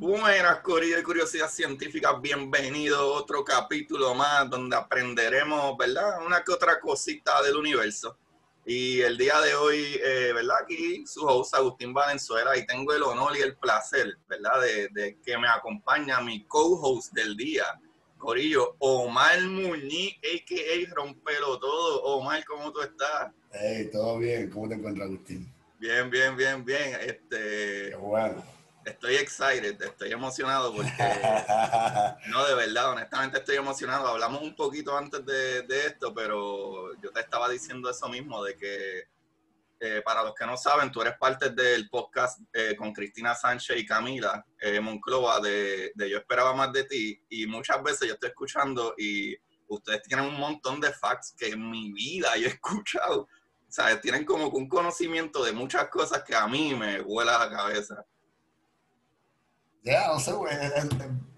Buenas, Corillo y Curiosidad Científica. Bienvenido a otro capítulo más donde aprenderemos, ¿verdad? Una que otra cosita del universo. Y el día de hoy, eh, ¿verdad? Aquí su host Agustín Valenzuela y tengo el honor y el placer, ¿verdad? De, que me acompaña mi co-host del día, Corillo, Omar Muñiz, a.k.a. Rompelo Todo. Omar, ¿cómo tú estás? Hey, todo bien. ¿Cómo te encuentras, Agustín? Bien, bien, bien, bien. Este... Qué bueno estoy excited, estoy emocionado porque, no, de verdad, honestamente estoy emocionado. Hablamos un poquito antes de, esto, pero yo te estaba diciendo eso mismo, de que eh, para los que no saben, tú eres parte del podcast eh, con Cristina Sánchez y Camila eh, Monclova de, de, Yo Esperaba Más de Ti, y muchas veces yo estoy escuchando y ustedes tienen un montón de facts que en mi vida yo he escuchado. O sea, tienen como un conocimiento de muchas cosas que a mí me vuela la cabeza. Ya, no sé,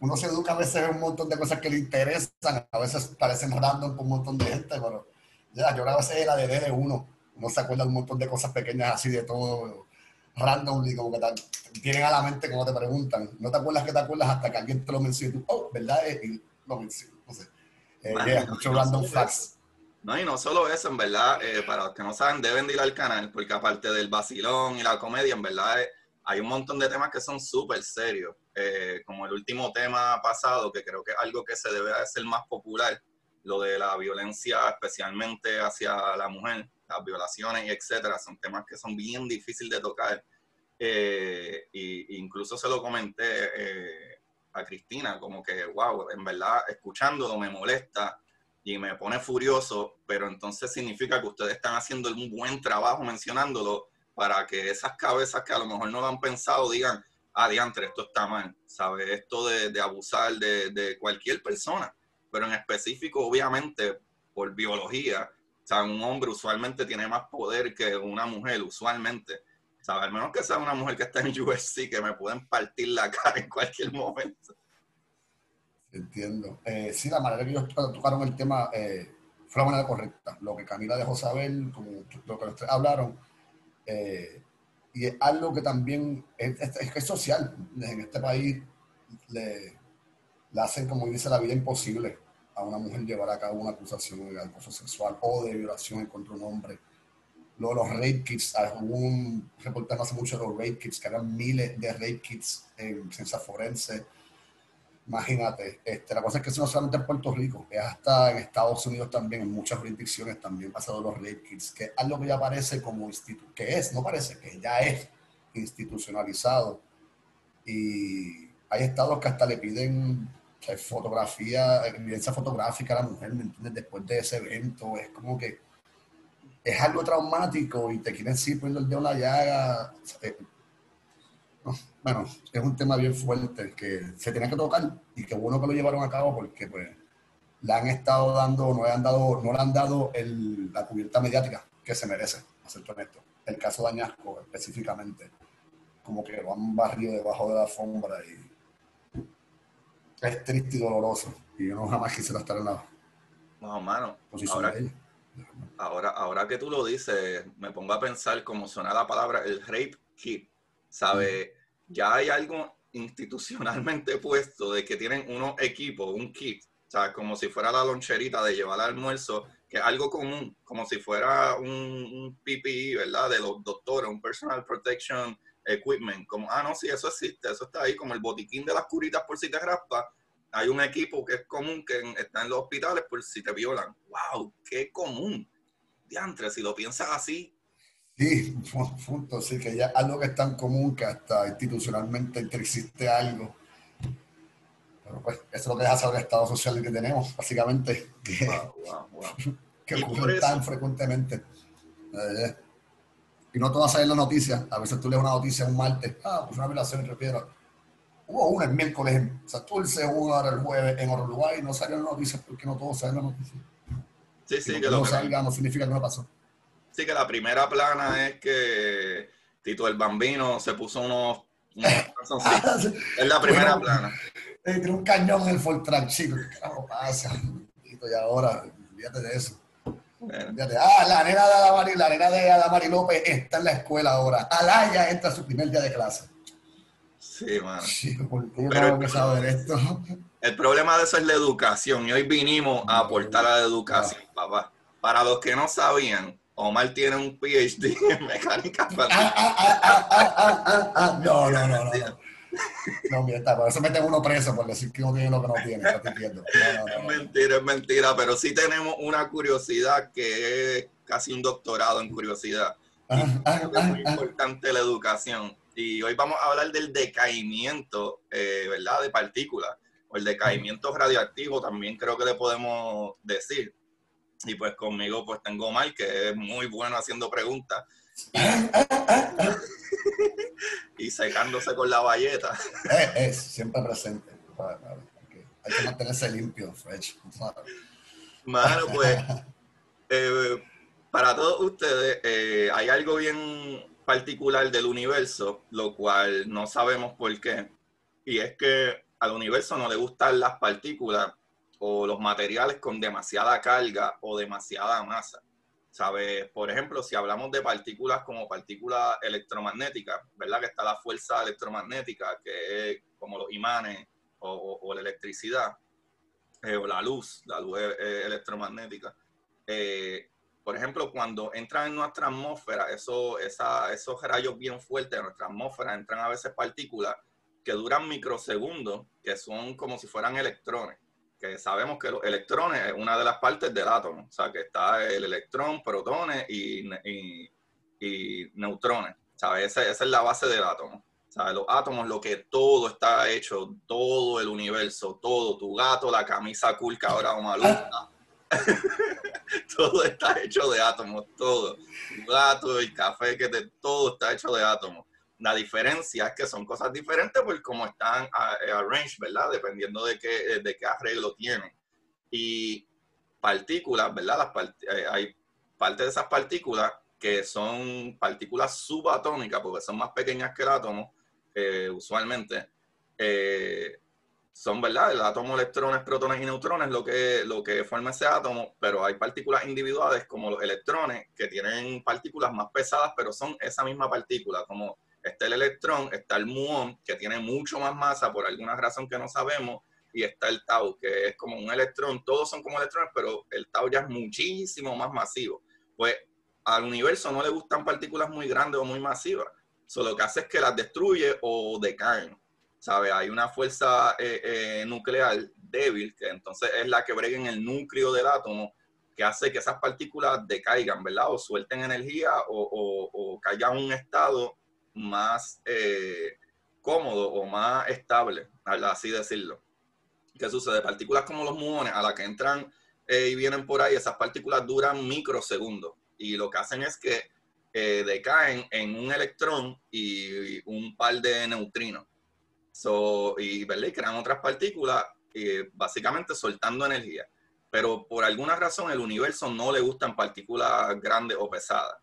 uno se educa a veces en un montón de cosas que le interesan, a veces parecen random por un montón de gente, pero ya, yo a veces era de de uno, uno se acuerda de un montón de cosas pequeñas así de todo, randomly, como que tienen a la mente como te preguntan, no te acuerdas que te acuerdas hasta que alguien te lo menciona y tú, oh, ¿verdad? Y lo menciona, no sé, eh, mucho random facts. No, y no solo eso, en verdad, eh, para los que no saben, deben ir al canal, porque aparte del vacilón y la comedia, en verdad... Eh, hay un montón de temas que son súper serios, eh, como el último tema pasado, que creo que es algo que se debe hacer más popular, lo de la violencia especialmente hacia la mujer, las violaciones etcétera, son temas que son bien difíciles de tocar. Eh, y, incluso se lo comenté eh, a Cristina, como que, wow, en verdad, escuchándolo me molesta y me pone furioso, pero entonces significa que ustedes están haciendo un buen trabajo mencionándolo para que esas cabezas que a lo mejor no lo han pensado digan, ah, diantre, esto está mal, ¿sabes? Esto de, abusar de, cualquier persona, pero en específico, obviamente, por biología, ¿sabes? Un hombre usualmente tiene más poder que una mujer, usualmente, ¿sabes? Al menos que sea una mujer que está en UFC, que me pueden partir la cara en cualquier momento. Entiendo. Eh, sí, la manera que ellos tocaron el tema eh, fue la manera correcta. Lo que Camila dejó saber, como lo que ustedes hablaron, eh, y es algo que también es, es, social. En este país le, hacen, como dice, la vida imposible a una mujer llevar a cabo una acusación de acoso sexual o de violación contra un hombre. Luego los rape kits, un reportaje hace mucho de los rape kits, que eran miles de rape kits en ciencia forense Imagínate, este, la cosa es que eso no solamente en Puerto Rico, es hasta en Estados Unidos también, en muchas jurisdicciones también pasado los rape kits, que es algo que ya parece como instituto, que es, no parece, que ya es institucionalizado. Y hay estados que hasta le piden fotografía, evidencia fotográfica a la mujer, ¿me entiendes? Después de ese evento, es como que es algo traumático y te quieren seguir poniendo el dedo en la llaga. Bueno, es un tema bien fuerte que se tiene que tocar y qué bueno que lo llevaron a cabo porque pues le han estado dando, no le han dado, no le han dado el, la cubierta mediática que se merece, a ser honesto. El caso de Añasco específicamente, como que lo han barrido debajo de la alfombra y es triste y doloroso. Y yo no jamás quisiera estar en la no, mano, ahora, ahora, ahora que tú lo dices, me pongo a pensar cómo suena la palabra el rape kit. ¿Sabe? Ya hay algo institucionalmente puesto de que tienen unos equipos, un kit o sea, como si fuera la loncherita de llevar al almuerzo, que es algo común, como si fuera un, un PPE, ¿verdad? De los doctores, un Personal Protection Equipment. Como, ah, no, sí, eso existe, eso está ahí, como el botiquín de las curitas por si te raspa. Hay un equipo que es común que está en los hospitales por si te violan. ¡Wow! ¡Qué común! Diantre, si lo piensas así, Sí, punto, sí, que ya algo que es tan común que hasta institucionalmente existe algo pues eso es lo que deja saber el estado social que tenemos, básicamente, que, ocurre tan frecuentemente. Eh, y no todo va a salir en la noticia. A veces tú lees una noticia un martes, ah, pues una violación entre piedras. Hubo una el miércoles, o sea, tú el segundo ahora el jueves en otro lugar y no salió en la noticia porque no todo sale en la noticia. Sí, que, no salga no significa que no pasó. Sí, que la primera plana es que Tito el Bambino se puso unos Ah, es la primera plana. tiene un cañón en el Fortran, chico. ¿Qué carajo pasa? Y ahora, fíjate de eso. Ah, la nena de Adamari, la nena de Adamari López está en la escuela ahora. Alaya entra a su primer día de clase. Sí, mano. Pero el, esto? el problema de eso es la educación. Y hoy vinimos a aportar a la educación, papá. Para los que no sabían, Omar tiene un PhD en mecánica ah, ah, ah, no, no, no, no. No, mira, por eso meten uno preso por decir que uno tiene lo que no tiene. es mentira, es mentira, pero sí tenemos una curiosidad que es casi un doctorado en curiosidad. es muy importante la educación. Y hoy vamos a hablar del decaimiento, eh, ¿verdad? De partículas, o el decaimiento radioactivo, también creo que le podemos decir. Y pues conmigo pues tengo Omar, que es muy bueno haciendo preguntas. y secándose con la valleta. Es, siempre presente. Hay que mantenerse limpio, fresh. Mano, pues, eh, para todos ustedes, eh, hay algo bien particular del universo, lo cual no sabemos por qué. Y es que al universo no le gustan las partículas o los materiales con demasiada carga o demasiada masa. ¿Sabes? Por ejemplo, si hablamos de partículas como partículas electromagnéticas, ¿verdad? Que está la fuerza electromagnética, que es como los imanes o, la electricidad, eh, o la luz, la luz electromagnética. Eh, por ejemplo, cuando entran en nuestra atmósfera, eso, esos rayos bien fuertes de nuestra atmósfera, entran a veces partículas que duran microsegundos, que son como si fueran electrones que sabemos que los electrones es una de las partes del átomo, o sea, que está el electrón, protones y, y, neutrones, ¿sabes? Esa, esa, es la base del átomo. ¿sabes? Los átomos, lo que todo está hecho, todo el universo, todo, tu gato, la camisa cool que ahora maluca, todo está hecho de átomos, todo. Tu gato, el café que te, todo está hecho de átomos. La diferencia es que son cosas diferentes por cómo están eh, arranged, ¿verdad? Dependiendo de qué, eh, de qué arreglo tienen. Y partículas, ¿verdad? Eh, hay parte de esas partículas que son partículas subatómicas, porque son más pequeñas que el átomo, usualmente. son, ¿verdad? El átomo, electrones, protones y neutrones lo que, lo que forma ese átomo, pero hay partículas individuales como los electrones que tienen partículas más pesadas, pero son esa misma partícula, como Está el electrón, está el muón, que tiene mucho más masa por alguna razón que no sabemos, y está el tau, que es como un electrón. Todos son como electrones, pero el tau ya es muchísimo más masivo. Pues al universo no le gustan partículas muy grandes o muy masivas. Solo lo que hace es que las destruye o decaen. ¿Sabe? Hay una fuerza eh, eh, nuclear débil, que entonces es la que brega en el núcleo del átomo, que hace que esas partículas decaigan, ¿verdad? O suelten energía o, o, o caigan en un estado más eh, cómodo o más estable, así decirlo. ¿Qué sucede? Partículas como los muones, a las que entran eh, y vienen por ahí, esas partículas duran microsegundos. Y lo que hacen es que eh, decaen en un electrón y, un par de neutrinos. So, y, y crean otras partículas, básicamente soltando energía. Pero por alguna razón el universo no le gustan partículas grandes o pesadas.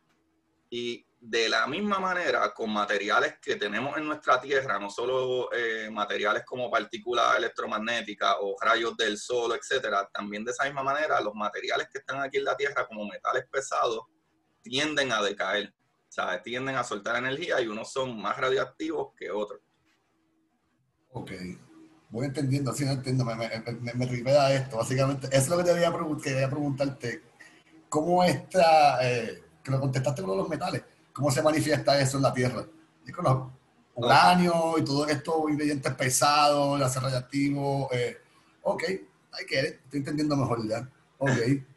Y de la misma manera, con materiales que tenemos en nuestra Tierra, no solo eh, materiales como partículas electromagnéticas o rayos del sol, etcétera, también de esa misma manera, los materiales que están aquí en la Tierra como metales pesados tienden a decaer, o sea, tienden a soltar energía y unos son más radioactivos que otros. Ok, voy entendiendo, así no entiendo, me, me, me, esto, básicamente, eso es lo que te quería, preguntarte, ¿cómo está, eh, que lo contestaste con los metales, cómo se manifiesta eso en la Tierra? Y con los uranio y todos estos ingredientes pesados, el acero radiactivo, eh, ok, hay que, estoy entendiendo mejor ya, ok.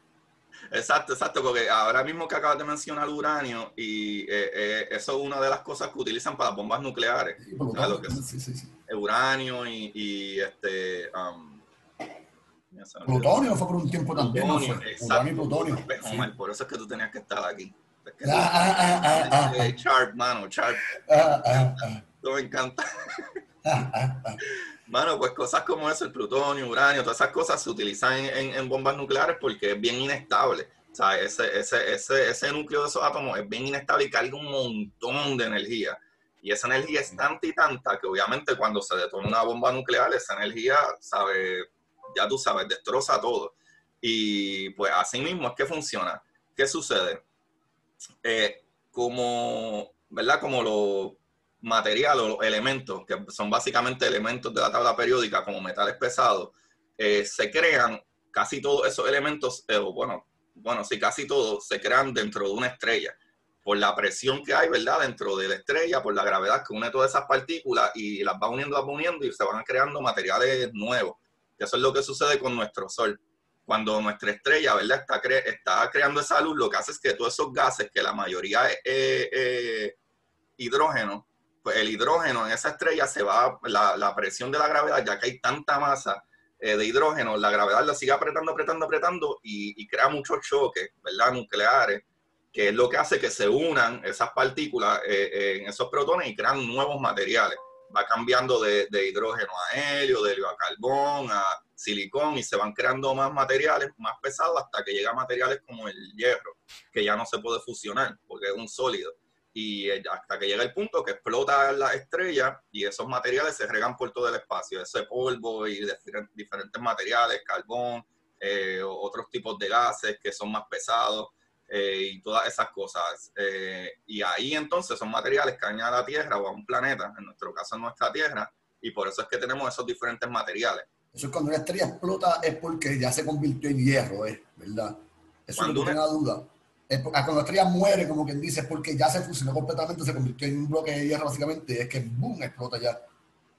Exacto, exacto, porque ahora mismo que acabas de mencionar uranio, y eh, eh, eso es una de las cosas que utilizan para bombas nucleares. Sí, sí, sí, uranio y, este. Um, plutonio fue por un tiempo también. Plutonio, uranio y plutonio. Por eso es que tú tenías que estar aquí. Ah, ah, ah, ah, ah, Sharp, mano, Sharp. Ah, ah, ah. me encanta. ah, ah, ah. Bueno, pues cosas como eso, el plutonio, uranio, todas esas cosas se utilizan en, bombas nucleares porque es bien inestable. O sea, ese, ese, ese, ese, núcleo de esos átomos es bien inestable y carga un montón de energía. Y esa energía es tanta y tanta que obviamente cuando se detona una bomba nuclear, esa energía, sabe, ya tú sabes, destroza todo. Y pues así mismo es que funciona. ¿Qué sucede? Eh, como, ¿verdad? Como lo material o los elementos, que son básicamente elementos de la tabla periódica como metales pesados, eh, se crean casi todos esos elementos, eh, bueno, bueno, sí, casi todos se crean dentro de una estrella, por la presión que hay, ¿verdad? Dentro de la estrella, por la gravedad que une todas esas partículas y las va uniendo, las va uniendo y se van creando materiales nuevos. eso es lo que sucede con nuestro Sol. Cuando nuestra estrella, ¿verdad? Está, está creando esa luz, lo que hace es que todos esos gases, que la mayoría es eh, hidrógeno, pues el hidrógeno en esa estrella se va, la, presión de la gravedad, ya que hay tanta masa eh, de hidrógeno, la gravedad la sigue apretando, apretando, apretando y, crea muchos choques, ¿verdad? Nucleares, que es lo que hace que se unan esas partículas eh, eh, en esos protones y crean nuevos materiales. Va cambiando de, de, hidrógeno a helio, de helio a carbón, a silicón y se van creando más materiales más pesados hasta que llega materiales como el hierro, que ya no se puede fusionar porque es un sólido y hasta que llega el punto que explota la estrella y esos materiales se regan por todo el espacio, ese polvo y diferentes materiales, carbón, eh, otros tipos de gases que son más pesados eh, y todas esas cosas. Eh, y ahí entonces son materiales que caen a la Tierra o a un planeta, en nuestro caso en nuestra Tierra, y por eso es que tenemos esos diferentes materiales. Eso es cuando una estrella explota es porque ya se convirtió en hierro, ¿verdad? Eso no tengo duda cuando la estrella muere, como quien dice, porque ya se fusionó completamente, se convirtió en un bloque de hierro básicamente, es que boom, explota ya.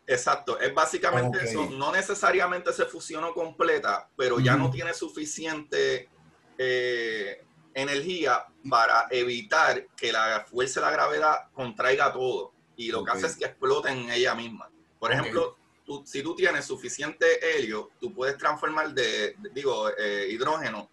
Exacto, es básicamente eso. No necesariamente se fusionó completa, pero ya no tiene suficiente eh, energía para evitar que la fuerza de la gravedad contraiga todo. Y lo que hace es que explote en ella misma. Por ejemplo, tú, si tú tienes suficiente helio, tú puedes transformar de, digo, eh, hidrógeno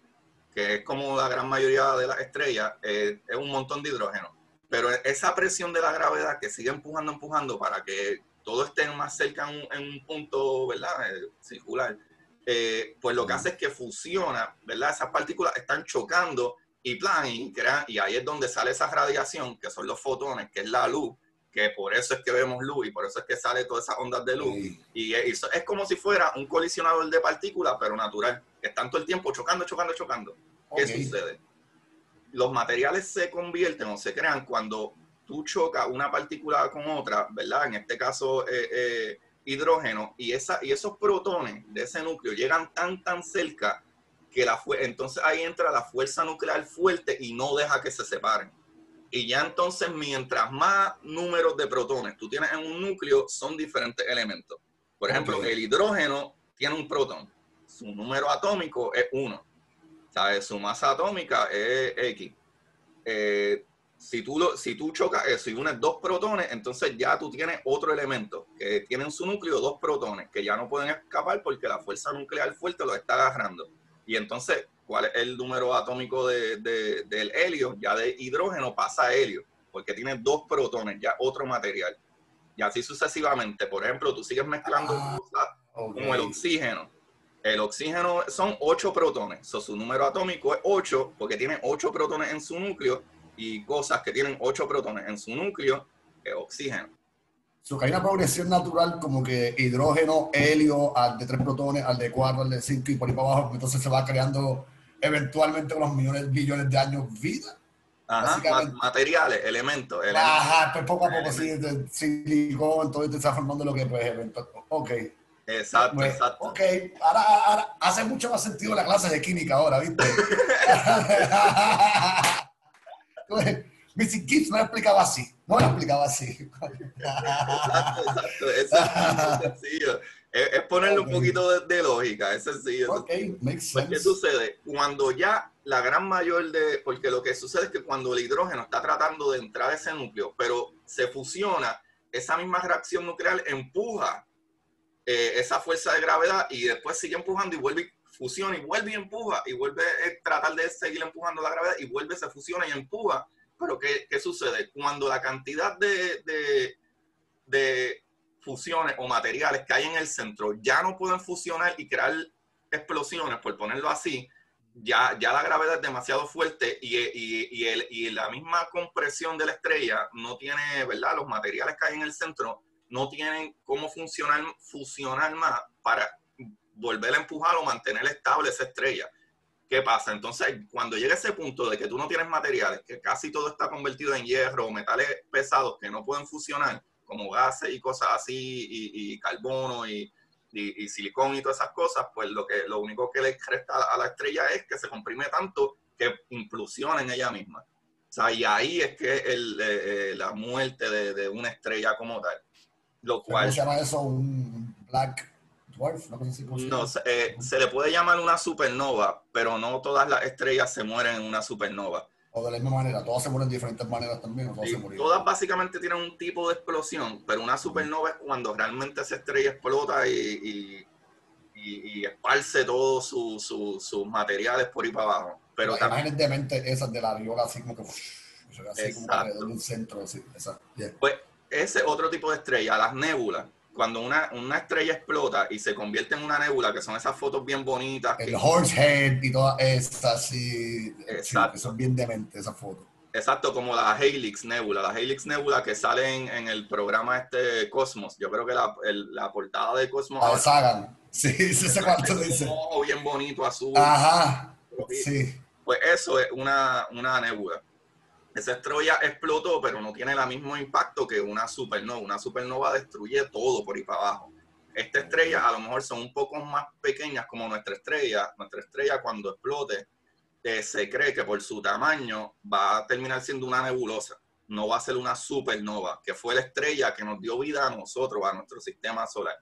que es como la gran mayoría de las estrellas, eh, es un montón de hidrógeno. Pero esa presión de la gravedad que sigue empujando, empujando para que todo esté más cerca en un, punto, ¿verdad? Eh, circular, eh, pues lo que hace es que fusiona, ¿verdad? Esas partículas están chocando y plan, y, y ahí es donde sale esa radiación, que son los fotones, que es la luz, que por eso es que vemos luz y por eso es que sale todas esas ondas de luz. Y eso es como si fuera un colisionador de partículas, pero natural, que están todo el tiempo chocando, chocando, chocando. ¿Qué sucede? Los materiales se convierten o se crean cuando tú chocas una partícula con otra, ¿verdad? En este caso, eh, eh, hidrógeno, y, esa, y esos protones de ese núcleo llegan tan, tan cerca que la entonces ahí entra la fuerza nuclear fuerte y no deja que se separen. Y ya entonces, mientras más números de protones tú tienes en un núcleo, son diferentes elementos. Por ejemplo, el hidrógeno tiene un protón. Su número atómico es 1. ¿Sabes? Su masa atómica es X. Eh, si tú, lo, si tú chocas eso y unes dos protones, entonces ya tú tienes otro elemento que tiene en su núcleo dos protones que ya no pueden escapar porque la fuerza nuclear fuerte los está agarrando. Y entonces, ¿cuál es el número atómico de, del helio? Ya de hidrógeno pasa a helio, porque tiene dos protones, ya otro material. Y así sucesivamente. Por ejemplo, tú sigues mezclando ah, cosas como el oxígeno. El oxígeno son ocho protones. su número atómico es 8 porque tiene ocho protones en su núcleo y cosas que tienen ocho protones en su núcleo es oxígeno. So, que hay una progresión natural como que hidrógeno, helio, al de tres protones, al de cuatro, al de cinco y por ahí para abajo, entonces se va creando eventualmente con los millones, billones de años vida. Ajá, materiales, elementos, Ajá, pues poco a poco, sí, silicón, todo esto está formando lo que pues eventos. Ok. Exacto, pues, exacto. Ok, ahora, ahora, hace mucho más sentido la clase de química ahora, ¿viste? Missy Gibbs no lo explicaba así, no lo explicaba así. exacto, exacto, es sencillo. Es, ponerle un poquito de, lógica, es sencillo. Ok, makes sense. ¿Qué sucede? Cuando ya la gran mayor de, porque lo que sucede es que cuando el hidrógeno está tratando de entrar a ese núcleo, pero se fusiona, esa misma reacción nuclear empuja eh, esa fuerza de gravedad y después sigue empujando y vuelve fusiona y vuelve y empuja y vuelve a tratar de seguir empujando la gravedad y vuelve, se fusiona y empuja. Pero ¿qué, qué sucede? Cuando la cantidad de, de, de, fusiones o materiales que hay en el centro ya no pueden fusionar y crear explosiones, por ponerlo así, ya, ya la gravedad es demasiado fuerte y, y, y, el, y la misma compresión de la estrella no tiene, ¿verdad? Los materiales que hay en el centro no tienen cómo funcionar, fusionar más para volver a empujar o mantener estable esa estrella. ¿Qué pasa? Entonces, cuando llega ese punto de que tú no tienes materiales, que casi todo está convertido en hierro o metales pesados que no pueden fusionar, como gases y cosas así, y, carbono y, y, silicón y todas esas cosas, pues lo, que, lo único que le resta a la estrella es que se comprime tanto que implosiona en ella misma. O sea, y ahí es que el, eh, eh, la muerte de, de, una estrella como tal. Lo cual, se llama eso? Un black no, eh, se le puede llamar una supernova, pero no todas las estrellas se mueren en una supernova. O de la misma manera, todas se mueren de diferentes maneras también. todas básicamente tienen un tipo de explosión, pero una supernova es cuando realmente esa estrella explota y, y, esparce todos sus su, materiales por ahí para abajo. Pero Las imágenes de mente esas de la viola, así como que. Así como alrededor de un centro. Así, Pues ese otro tipo de estrella, las nébulas cuando una, una, estrella explota y se convierte en una nébula, que son esas fotos bien bonitas. El Horsehead y todas esas, sí, que son bien dementes esas fotos. Exacto, como la Helix Nebula, la Helix Nebula que sale en, el programa este Cosmos. Yo creo que la, la portada de Cosmos. La Sagan. Sí, sí, sé cuánto dice. Un bien bonito, azul. Ajá. Sí. Pues eso es una, una nebula esa estrella explotó, pero no tiene el mismo impacto que una supernova. Una supernova destruye todo por ahí para abajo. Estas estrellas a lo mejor son un poco más pequeñas como nuestra estrella. Nuestra estrella cuando explote eh, se cree que por su tamaño va a terminar siendo una nebulosa. No va a ser una supernova, que fue la estrella que nos dio vida a nosotros, a nuestro sistema solar.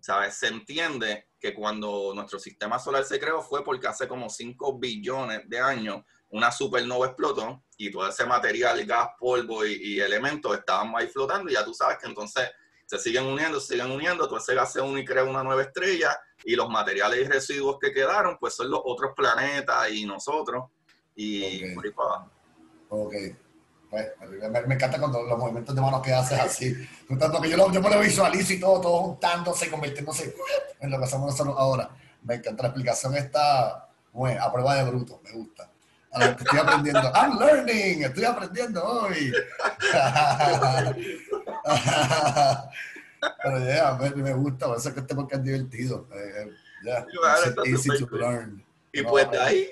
¿Sabes? Se entiende que cuando nuestro sistema solar se creó fue porque hace como 5 billones de años una supernova explotó y todo ese material, gas, polvo y, elementos estaban ahí flotando y ya tú sabes que entonces se siguen uniendo, se siguen uniendo, todo ese gas se une y crea una nueva estrella y los materiales y residuos que quedaron pues son los otros planetas y nosotros y por ahí para abajo. Ok. Pues, me, encanta cuando los movimientos de manos que haces así. Tanto que yo, lo, yo me lo visualizo y todo, todo juntándose, convirtiéndose en lo que hacemos nosotros ahora. Me encanta la explicación esta, bueno, a prueba de bruto, me gusta estoy aprendiendo. I'm learning, estoy aprendiendo hoy. Pero ya, me, gusta, por eso que este porque es divertido. Eh, eh, easy to learn. Y pues de ahí,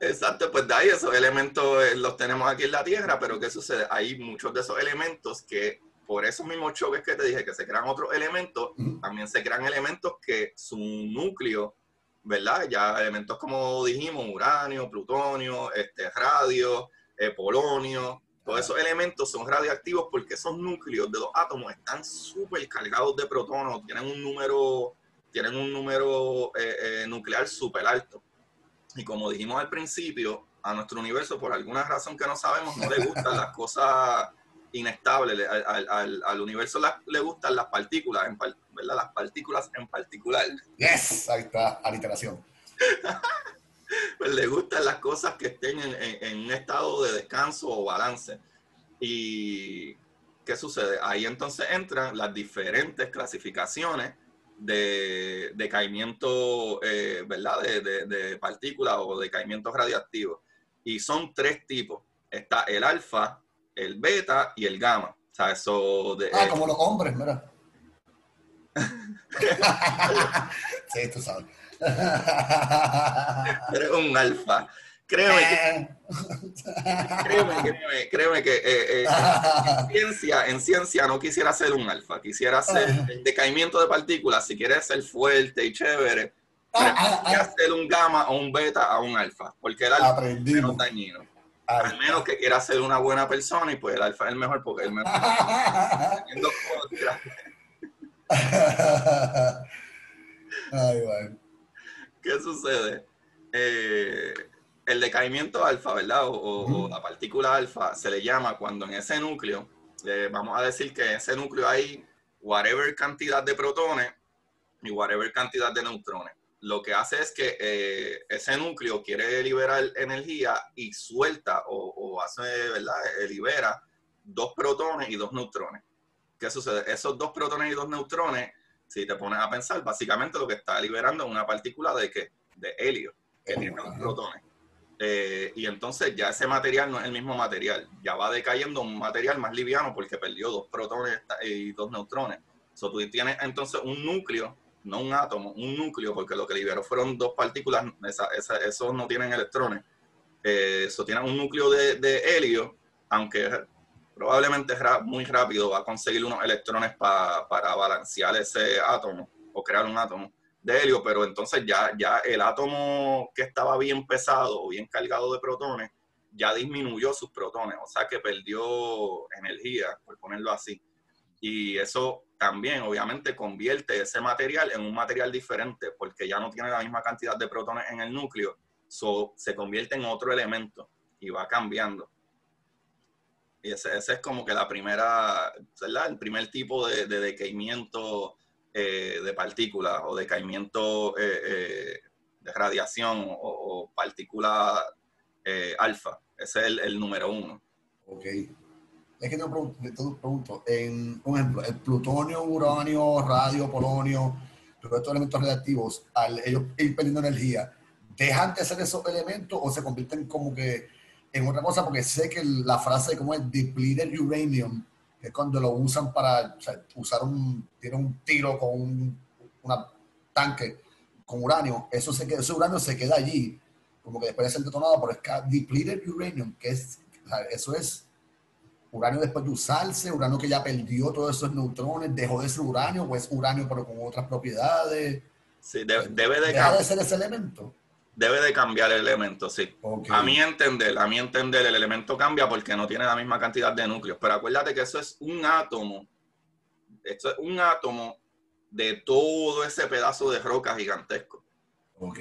exacto, pues de ahí esos elementos eh, los tenemos aquí en la Tierra, pero ¿qué sucede? Hay muchos de esos elementos que por esos mismos choques que te dije, que se crean otros elementos, también se crean elementos que su núcleo ¿verdad? Ya elementos como dijimos, uranio, plutonio, este, radio, eh, polonio, todos esos elementos son radioactivos porque esos núcleos de los átomos están súper cargados de protones, tienen un número, tienen un número eh, eh, nuclear súper alto. Y como dijimos al principio, a nuestro universo, por alguna razón que no sabemos, no le gustan las cosas inestables. Al, al, universo le gustan las partículas, en, ¿verdad? Las partículas en particular. Yes, ahí está, aliteración. pues le gustan las cosas que estén en, en, un estado de descanso o balance. ¿Y qué sucede? Ahí entonces entran las diferentes clasificaciones de decaimiento, eh, ¿verdad? De, de, de partículas o decaimientos radiactivos. Y son tres tipos. Está el alfa, el beta y el gamma. O sea, eso de, ah, como los hombres, mira. sí, tú sabes. Eres un alfa. Créeme que, créeme, créeme, que eh, eh, en, ciencia, en ciencia no quisiera ser un alfa, quisiera ser el decaimiento de partículas, si quieres ser fuerte y chévere, ah, ah, ah. ser un gamma o un beta a un alfa, porque el alfa es menos dañino. Al menos que quiera ser una buena persona y pues el alfa es el mejor porque el mejor. Ay, bueno. ¿Qué sucede? Eh, el decaimiento alfa, ¿verdad? O, la partícula alfa se le llama cuando en ese núcleo, eh, vamos a decir que en ese núcleo hay whatever cantidad de protones y whatever cantidad de neutrones. Lo que hace es que eh, ese núcleo quiere liberar energía y suelta o, hace, ¿verdad? Eh, libera dos protones y dos neutrones. ¿Qué sucede? Esos dos protones y dos neutrones, si te pones a pensar, básicamente lo que está liberando es una partícula de ¿qué? De helio, que tiene dos protones. Eh, y entonces ya ese material no es el mismo material, ya va decayendo un material más liviano porque perdió dos protones y dos neutrones. So, tú tienes entonces un núcleo, no un átomo, un núcleo, porque lo que liberó fueron dos partículas, esos no tienen electrones. Eh, eso tiene un núcleo de, helio, aunque probablemente muy rápido va a conseguir unos electrones para balancear ese átomo o crear un átomo de helio, pero entonces ya, ya el átomo que estaba bien pesado o bien cargado de protones, ya disminuyó sus protones, o sea que perdió energía, por ponerlo así. Y eso también obviamente convierte ese material en un material diferente, porque ya no tiene la misma cantidad de protones en el núcleo, so, se convierte en otro elemento y va cambiando. Y ese, es como que la primera, ¿verdad? El primer tipo de, de decaimiento eh, de partículas o de caimiento eh, eh, de radiación o, partícula alfa. Ese es el, número uno. Ok. Es que te pregunto, en, por ejemplo, el plutonio, uranio, radio, polonio, todos estos elementos radiactivos, al ellos ir perdiendo energía, ¿dejan de ser esos elementos o se convierten como que en otra cosa? Porque sé que la frase como es depleted uranium es cuando lo usan para usar un, tiene un tiro con un tanque con uranio, eso se ese uranio se queda allí, como que después de ser detonado por depleted uranium, que es, eso es uranio después de usarse, uranio que ya perdió todos esos neutrones, dejó de ser uranio, o es uranio pero con otras propiedades. Sí, debe, de, dejar de ser ese elemento debe de cambiar el elemento, sí. A mi entender, a mi entender, el elemento cambia porque no tiene la misma cantidad de núcleos. Pero acuérdate que eso es un átomo. Esto es un átomo de todo ese pedazo de roca gigantesco. Ok.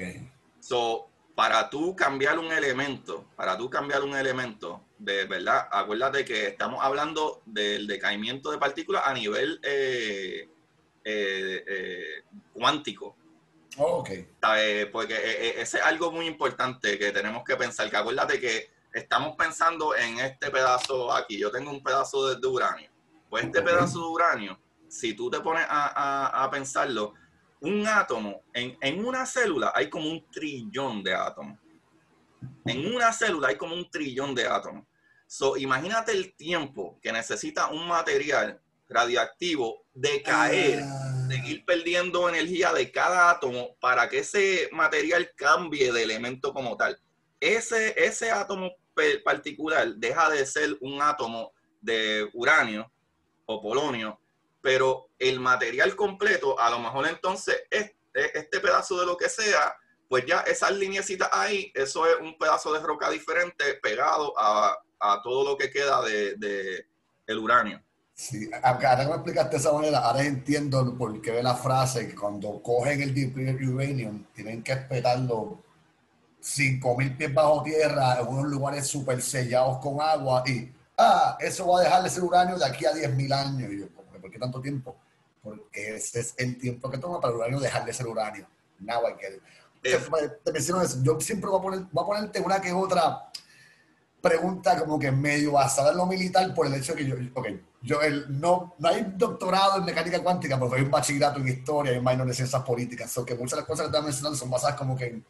So, para tú cambiar un elemento, para tú cambiar un elemento, de verdad, acuérdate que estamos hablando del decaimiento de partículas a nivel eh, eh, eh, cuántico. Oh, ok. Porque ese es algo muy importante que tenemos que pensar, que acuérdate que estamos pensando en este pedazo aquí. Yo tengo un pedazo de, uranio. Pues este pedazo de uranio, si tú te pones a, pensarlo, un átomo, en, en, una célula hay como un trillón de átomos. En una célula hay como un trillón de átomos. So, imagínate el tiempo que necesita un material radiactivo de caer, ah. de ir perdiendo energía de cada átomo para que ese material cambie de elemento como tal. Ese, ese átomo particular deja de ser un átomo de uranio o polonio, pero el material completo, a lo mejor entonces este, este pedazo de lo que sea, pues ya esas lineecitas ahí, eso es un pedazo de roca diferente pegado a, todo lo que queda de, de el uranio. Sí, ahora que me explicaste de esa manera, ahora entiendo por qué ve la frase que cuando cogen el depleted uranium tienen que espetarlo 5.000 pies bajo tierra en unos lugares súper sellados con agua y, ah, eso va a dejar de ser uranio de aquí a 10.000 años. Y yo, ¿por qué tanto tiempo? Porque ese es el tiempo que toma para el uranio dejar de ser uranio. Now I get Te, menciono eso. Yo siempre voy a, poner, voy a ponerte una que otra pregunta como que medio basada en lo militar por el hecho de que yo, ok, yo el, no, no hay doctorado en mecánica cuántica, porque hay un bachillerato en historia y un minor en ciencias políticas, so que muchas de las cosas que estás mencionando son basadas como que en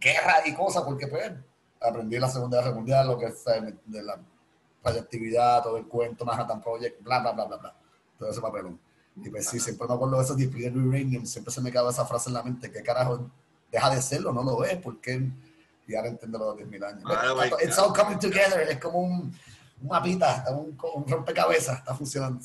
guerra y cosas, porque pues aprendí en la Segunda Guerra Mundial lo que es eh, de la radioactividad, todo el cuento, Manhattan Project, bla, bla, bla, bla, bla, todo ese papelón. Y pues sí, siempre me acuerdo de esos depleted uranium, siempre se me quedaba esa frase en la mente, ¿qué carajo deja de serlo? No lo es, porque y ahora entiendo los 10.000 años. Ah, it's all coming together, es como un, un mapita, un, un rompecabezas, está funcionando.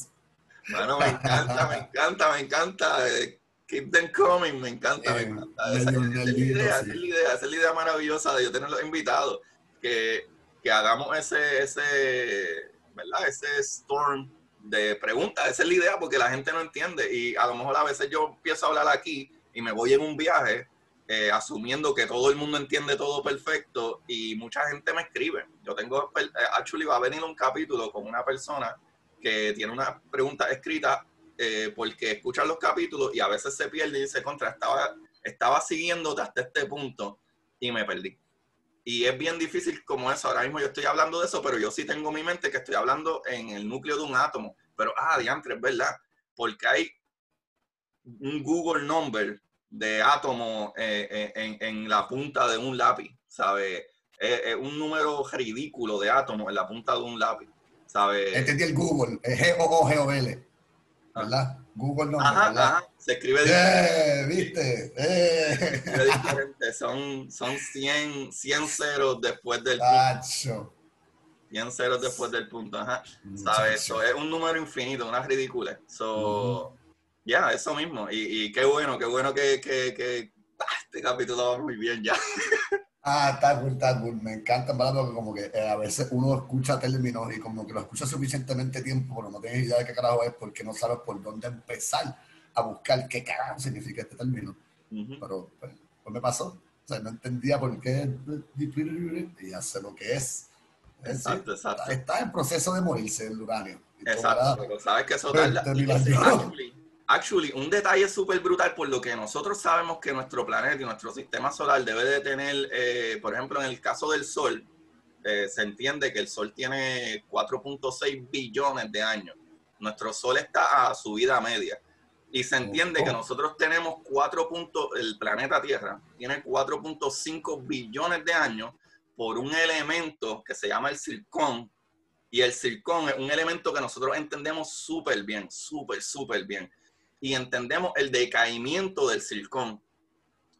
Bueno, me encanta, me encanta, me encanta. Eh, keep them coming, me encanta, me eh, encanta. Esa, es, la idea, esa, es la idea, esa es la idea maravillosa de yo tener los invitados, que, que hagamos ese, ese, ¿verdad? Ese storm de preguntas. Esa es la idea porque la gente no entiende y a lo mejor a veces yo empiezo a hablar aquí y me voy en un viaje eh, asumiendo que todo el mundo entiende todo perfecto y mucha gente me escribe. Yo tengo, eh, actually va a venir un capítulo con una persona que tiene una pregunta escrita eh, porque escucha los capítulos y a veces se pierde y dice, contra, estaba, estaba siguiéndote hasta este punto y me perdí. Y es bien difícil como eso. Ahora mismo yo estoy hablando de eso, pero yo sí tengo mi mente que estoy hablando en el núcleo de un átomo. Pero, ah, diantre, es verdad. Porque hay un Google number de átomos eh, eh, en, en, la punta de un lápiz, ¿sabes? Es, un número ridículo de átomos en la punta de un lápiz, ¿sabes? Entendí el Google, es G-O-O-G-O-L, ¿verdad? Google no. Ajá, ajá, se escribe eh, ¿Viste? Eh. diferente, son, son 100, 100 ceros después del punto. 100 ceros después del punto, ajá. ¿Sabes? Eso es un número infinito, una ridícula. So, ya, eso mismo. Y, y, qué bueno, qué bueno que, que, que ah, este capítulo va muy bien ya. Ah, está cool, está cool. Me encanta, ¿verdad? Porque como que eh, a veces uno escucha términos y como que lo escucha suficientemente tiempo, pero no tienes idea de qué carajo es porque no sabes por dónde empezar a buscar qué carajo significa este término. Pero pues, pues, me pasó. O sea, no entendía por qué y ya sé lo que es. exacto, exacto. Está, en proceso de morirse el uranio. Exacto, pero sabes que eso tarda. Actually, un detalle súper brutal por lo que nosotros sabemos que nuestro planeta y nuestro sistema solar debe de tener, eh, por ejemplo, en el caso del Sol, eh, se entiende que el Sol tiene 4.6 billones de años. Nuestro Sol está a su vida media. Y se entiende que nosotros tenemos 4. el planeta Tierra tiene 4.5 billones de años por un elemento que se llama el circón. Y el circón es un elemento que nosotros entendemos súper bien, súper, súper bien y entendemos el decaimiento del circón.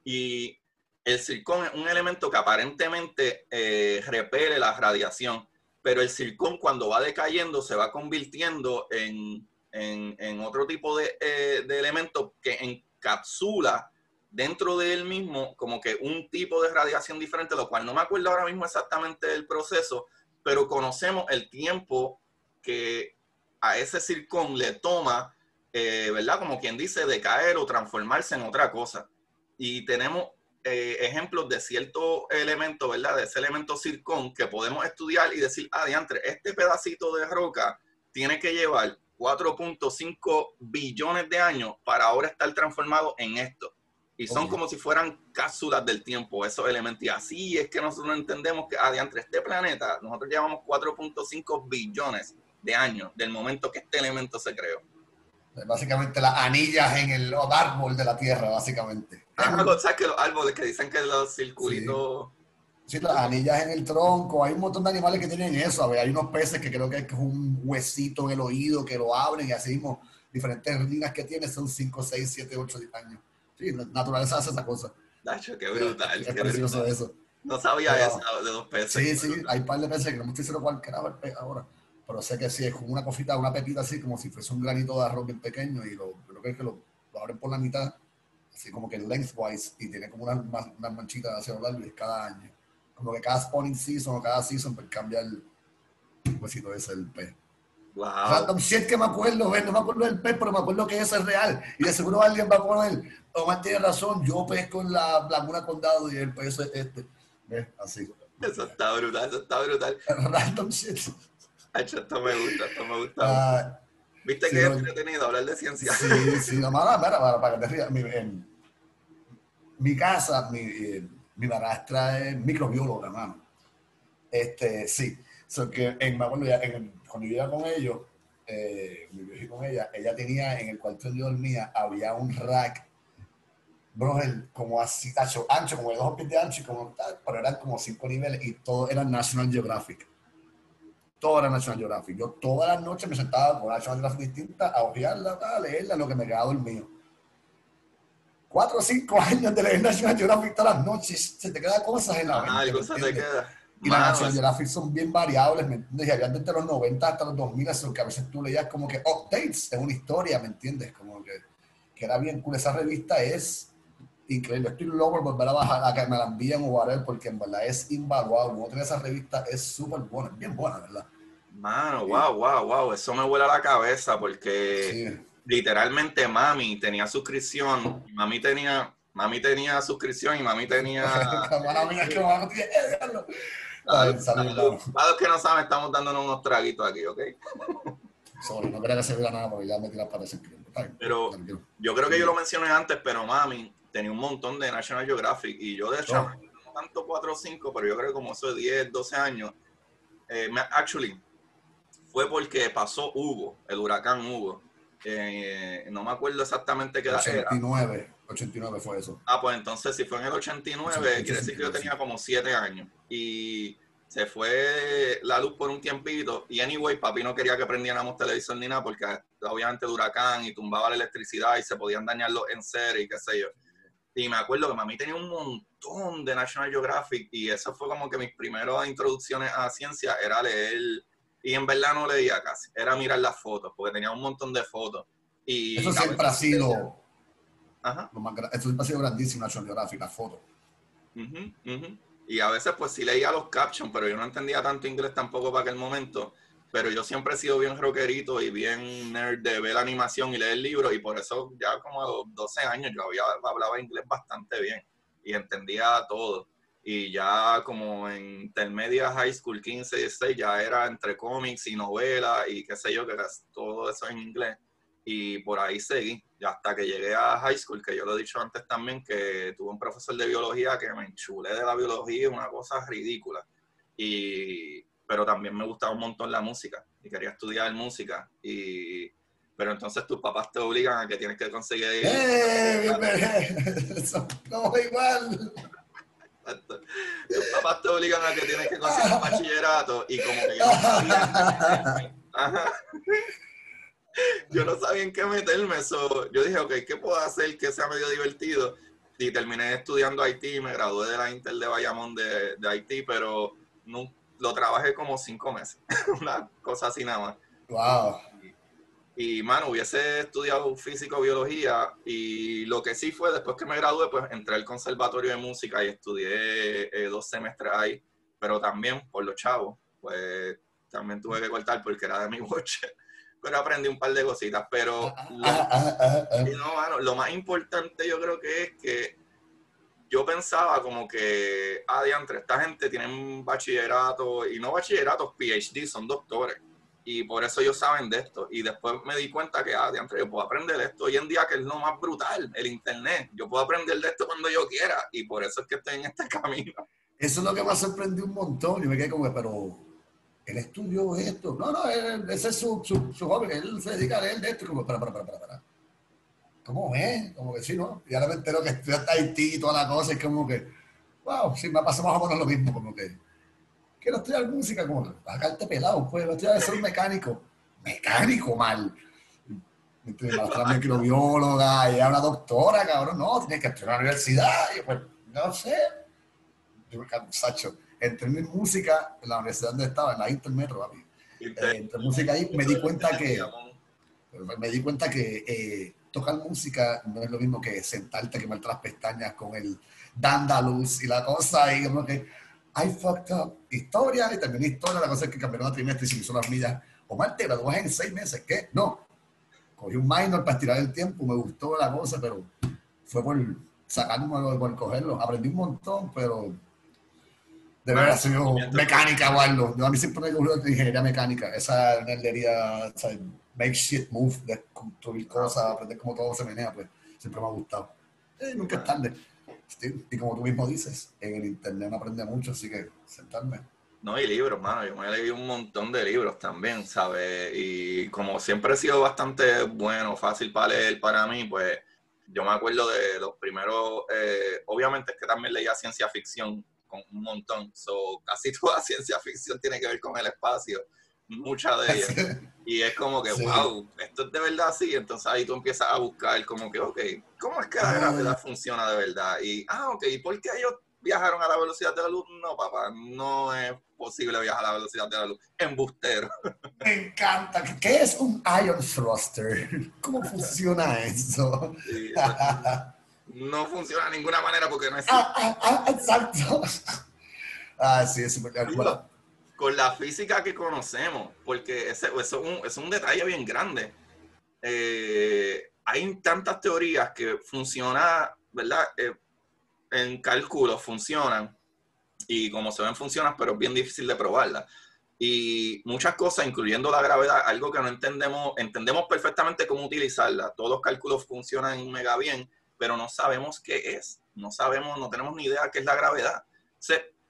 Y el circón es un elemento que aparentemente eh, repele la radiación, pero el circón cuando va decayendo se va convirtiendo en, en, otro tipo de, eh, de elemento que encapsula dentro de él mismo como que un tipo de radiación diferente, lo cual no me acuerdo ahora mismo exactamente del proceso, pero conocemos el tiempo que a ese circón le toma eh, ¿verdad? Como quien dice, decaer o transformarse en otra cosa. Y tenemos eh, ejemplos de ciertos elementos, ¿verdad? De ese elemento circón que podemos estudiar y decir, ah, diantre, este pedacito de roca tiene que llevar 4.5 billones de años para ahora estar transformado en esto. Y son como si fueran cápsulas del tiempo, esos elementos. Y así es que nosotros entendemos que, ah, diantre, este planeta, nosotros llevamos 4.5 billones de años del momento que este elemento se creó. Básicamente las anillas en el árbol de la tierra, básicamente. Ah, ¿sabes que los árboles que dicen que los circulitos... Sí. las anillas en el tronco, hay un montón de animales que tienen eso, a ver, hay unos peces que creo que es un huesito en el oído que lo abren y así mismo, diferentes líneas que tiene son 5, 6, 7, 8 años. Sí, la naturaleza hace esa cosa. Dacho, qué brutal. Es, precioso eso. No sabía eso de los peces. Sí, sí, hay un par de peces que no me estoy seguro cuál era el pez ahora pero sé que sí, es como una cosita, una pepita así, como si fuese un granito de arroz bien pequeño y lo, creo que es que lo, abren por la mitad, así como que lengthwise, y tiene como unas una manchitas hacia lo largo y es cada año. Como que cada spawning season o cada season pues cambia el huesito ese el pez. Wow. Random shit que me acuerdo, no me acuerdo del pez, pero me acuerdo que ese es real. Y de seguro alguien va a poner, Omar tiene razón, yo pesco en la Laguna Condado y el pez es este. Así. Eso está brutal, eso está brutal. Random shit. esto me gusta, esto me gusta. Ah, ¿Viste que es entretenido hablar de ciencia? Sí, sí, nomás, para, para, para que te rías. Mi, en, mi casa, mi, eh, mi madrastra es microbióloga, hermano. Este, sí. So que en, cuando, ya, en, cuando yo iba con ellos, eh, con ella, ella tenía en el cuarto donde yo dormía, había un rack, bro, como así, ancho, ancho como de dos pies de ancho, y como tal, pero eran como cinco niveles y todo era National Geographic. Todo era National Geographic. Yo todas las noches me sentaba con National Geographic distinta a ojearla, a leerla, lo que me quedaba dormido. Cuatro o cinco años de leer National Geographic todas las noches, se te quedan cosas en la mente. Ah, se te queda. Y las National Geographic son bien variables, ¿me entiendes? Y había desde los 90 hasta los 2000, eso que a veces tú leías como que updates de una historia, ¿me entiendes? Como que, que era bien cool. Esa revista es increíble. Estoy loco por volver a bajar, a que me la envíen o whatever, porque en verdad es invaluable. Otra esa revista es súper buena, bien buena, ¿verdad? Mano, wow, wow, wow. Eso me vuela la cabeza porque literalmente mami tenía suscripción, mami tenía, mami tenía suscripción y mami tenía. Para los que no saben, estamos dándonos unos traguitos aquí, ¿ok? Sorry, no quería que se nada porque ya me tiras para ese Pero yo creo que yo lo mencioné antes, pero mami tenía un montón de National Geographic y yo de hecho, oh. no tanto 4 o 5, pero yo creo que como eso de 10, 12 años, eh, actually, fue porque pasó Hugo, el huracán Hugo. Eh, no me acuerdo exactamente qué edad 89, 89 fue eso. Ah, pues entonces si fue en el 89, quiere decir que yo tenía como 7 años. Y se fue la luz por un tiempito. Y anyway, papi no quería que prendiéramos televisor ni nada porque obviamente el huracán y tumbaba la electricidad y se podían dañar los enseres y qué sé yo. Y me acuerdo que mami tenía un montón de National Geographic y esa fue como que mis primeras introducciones a ciencia era leer y en verdad no leía casi, era mirar las fotos, porque tenía un montón de fotos. Y eso siempre ha sido, Ajá. eso siempre ha sido grandísimo, National Geographic, las fotos. Y a veces pues sí leía los captions, pero yo no entendía tanto inglés tampoco para aquel momento. Pero yo siempre he sido bien rockerito y bien nerd de ver la animación y leer libros y por eso ya como a los 12 años yo había, hablaba inglés bastante bien y entendía todo. Y ya como en intermedia high school 15, 16 ya era entre cómics y novelas y qué sé yo, que era todo eso en inglés. Y por ahí seguí, ya hasta que llegué a high school, que yo lo he dicho antes también, que tuve un profesor de biología que me enchulé de la biología, una cosa ridícula, y, pero también me gustaba un montón la música y quería estudiar música y pero entonces tus papás te obligan a que tienes que conseguir... ¡Eh! no, igual. Los papás te obligan a que tienes que conseguir un bachillerato y como que yo no sabía, yo no sabía en qué meterme. eso yo dije, ok, ¿qué puedo hacer que sea medio divertido? Y terminé estudiando IT, me gradué de la Intel de Bayamón de, de IT, pero no, lo trabajé como cinco meses. Una cosa así nada más. Wow. Y, mano, hubiese estudiado físico, biología, y lo que sí fue, después que me gradué, pues entré al conservatorio de música y estudié eh, dos semestres ahí, pero también por los chavos, pues también tuve que cortar porque era de mi boche, pero aprendí un par de cositas, pero lo, no, mano, lo más importante yo creo que es que yo pensaba como que, ah, diantre, esta gente tiene un bachillerato, y no bachilleratos, PhD, son doctores y por eso ellos saben de esto. Y después me di cuenta que, ah, de yo puedo aprender esto hoy en día, que es lo más brutal, el Internet. Yo puedo aprender de esto cuando yo quiera y por eso es que estoy en este camino. Eso es lo que me ha sorprendido un montón. Y me quedé como, pero él estudió esto. No, no, ese es su, su, su hobby, él se dedica a leer de esto. como, para, para, para, para. ¿Cómo es? Como que sí, ¿no? Y ahora me entero que estudia Tahití y toda la cosa, y como que, wow, sí, me ha pasado más o menos lo mismo, como que quiero estudiar música, como, bajarte pelado, pues, quiero estudiar ser mecánico. Mecánico, mal. La otra microbióloga, y una doctora, cabrón, no, tienes que estudiar en la universidad, y pues, no sé. Yo, Sacho, entré en música en la universidad donde estaba, en la Intermetro, papi. Eh, entre música ahí, me di cuenta que, me di cuenta que eh, tocar música no es lo mismo que sentarte, quemarte las pestañas con el dandaluz y la cosa, y como que I fucked up. Historia, y terminé historia, la cosa es que a trimestre y se hizo las millas. Omar, te gradúas en seis meses, ¿qué? No. Cogí un minor para estirar el tiempo, me gustó la cosa, pero fue por sacarme por cogerlo. Aprendí un montón, pero Debe haber sido mecánica o algo. a mí siempre me gustó ingeniería mecánica. Esa nerdería, o sea, make shit move, de construir cosas, aprender cómo todo se menea, pues siempre me ha gustado. Eh, nunca es tarde. Y como tú mismo dices, en el internet uno aprende mucho, así que sentarme. No, y libros, mano. Yo me he leído un montón de libros también, ¿sabes? Y como siempre he sido bastante bueno, fácil para leer para mí, pues yo me acuerdo de los primeros, eh, obviamente es que también leía ciencia ficción con un montón, so, casi toda ciencia ficción tiene que ver con el espacio, mucha de ellas. Y es como que, wow, esto es de verdad así. Entonces ahí tú empiezas a buscar como que, ok, ¿cómo es que la gravedad funciona de verdad? Y, ah, ok, ¿y por qué ellos viajaron a la velocidad de la luz? No, papá, no es posible viajar a la velocidad de la luz. Embustero. Me encanta. ¿Qué es un ion thruster? ¿Cómo funciona eso? no funciona de ninguna manera porque no es... Ah, ah, ah, exacto. Ah, sí, es súper con la física que conocemos, porque ese, eso es, un, es un detalle bien grande. Eh, hay tantas teorías que funcionan, ¿verdad? Eh, en cálculos funcionan y como se ven funcionan, pero es bien difícil de probarlas. Y muchas cosas, incluyendo la gravedad, algo que no entendemos, entendemos perfectamente cómo utilizarla. Todos los cálculos funcionan mega bien, pero no sabemos qué es. No sabemos, no tenemos ni idea qué es la gravedad.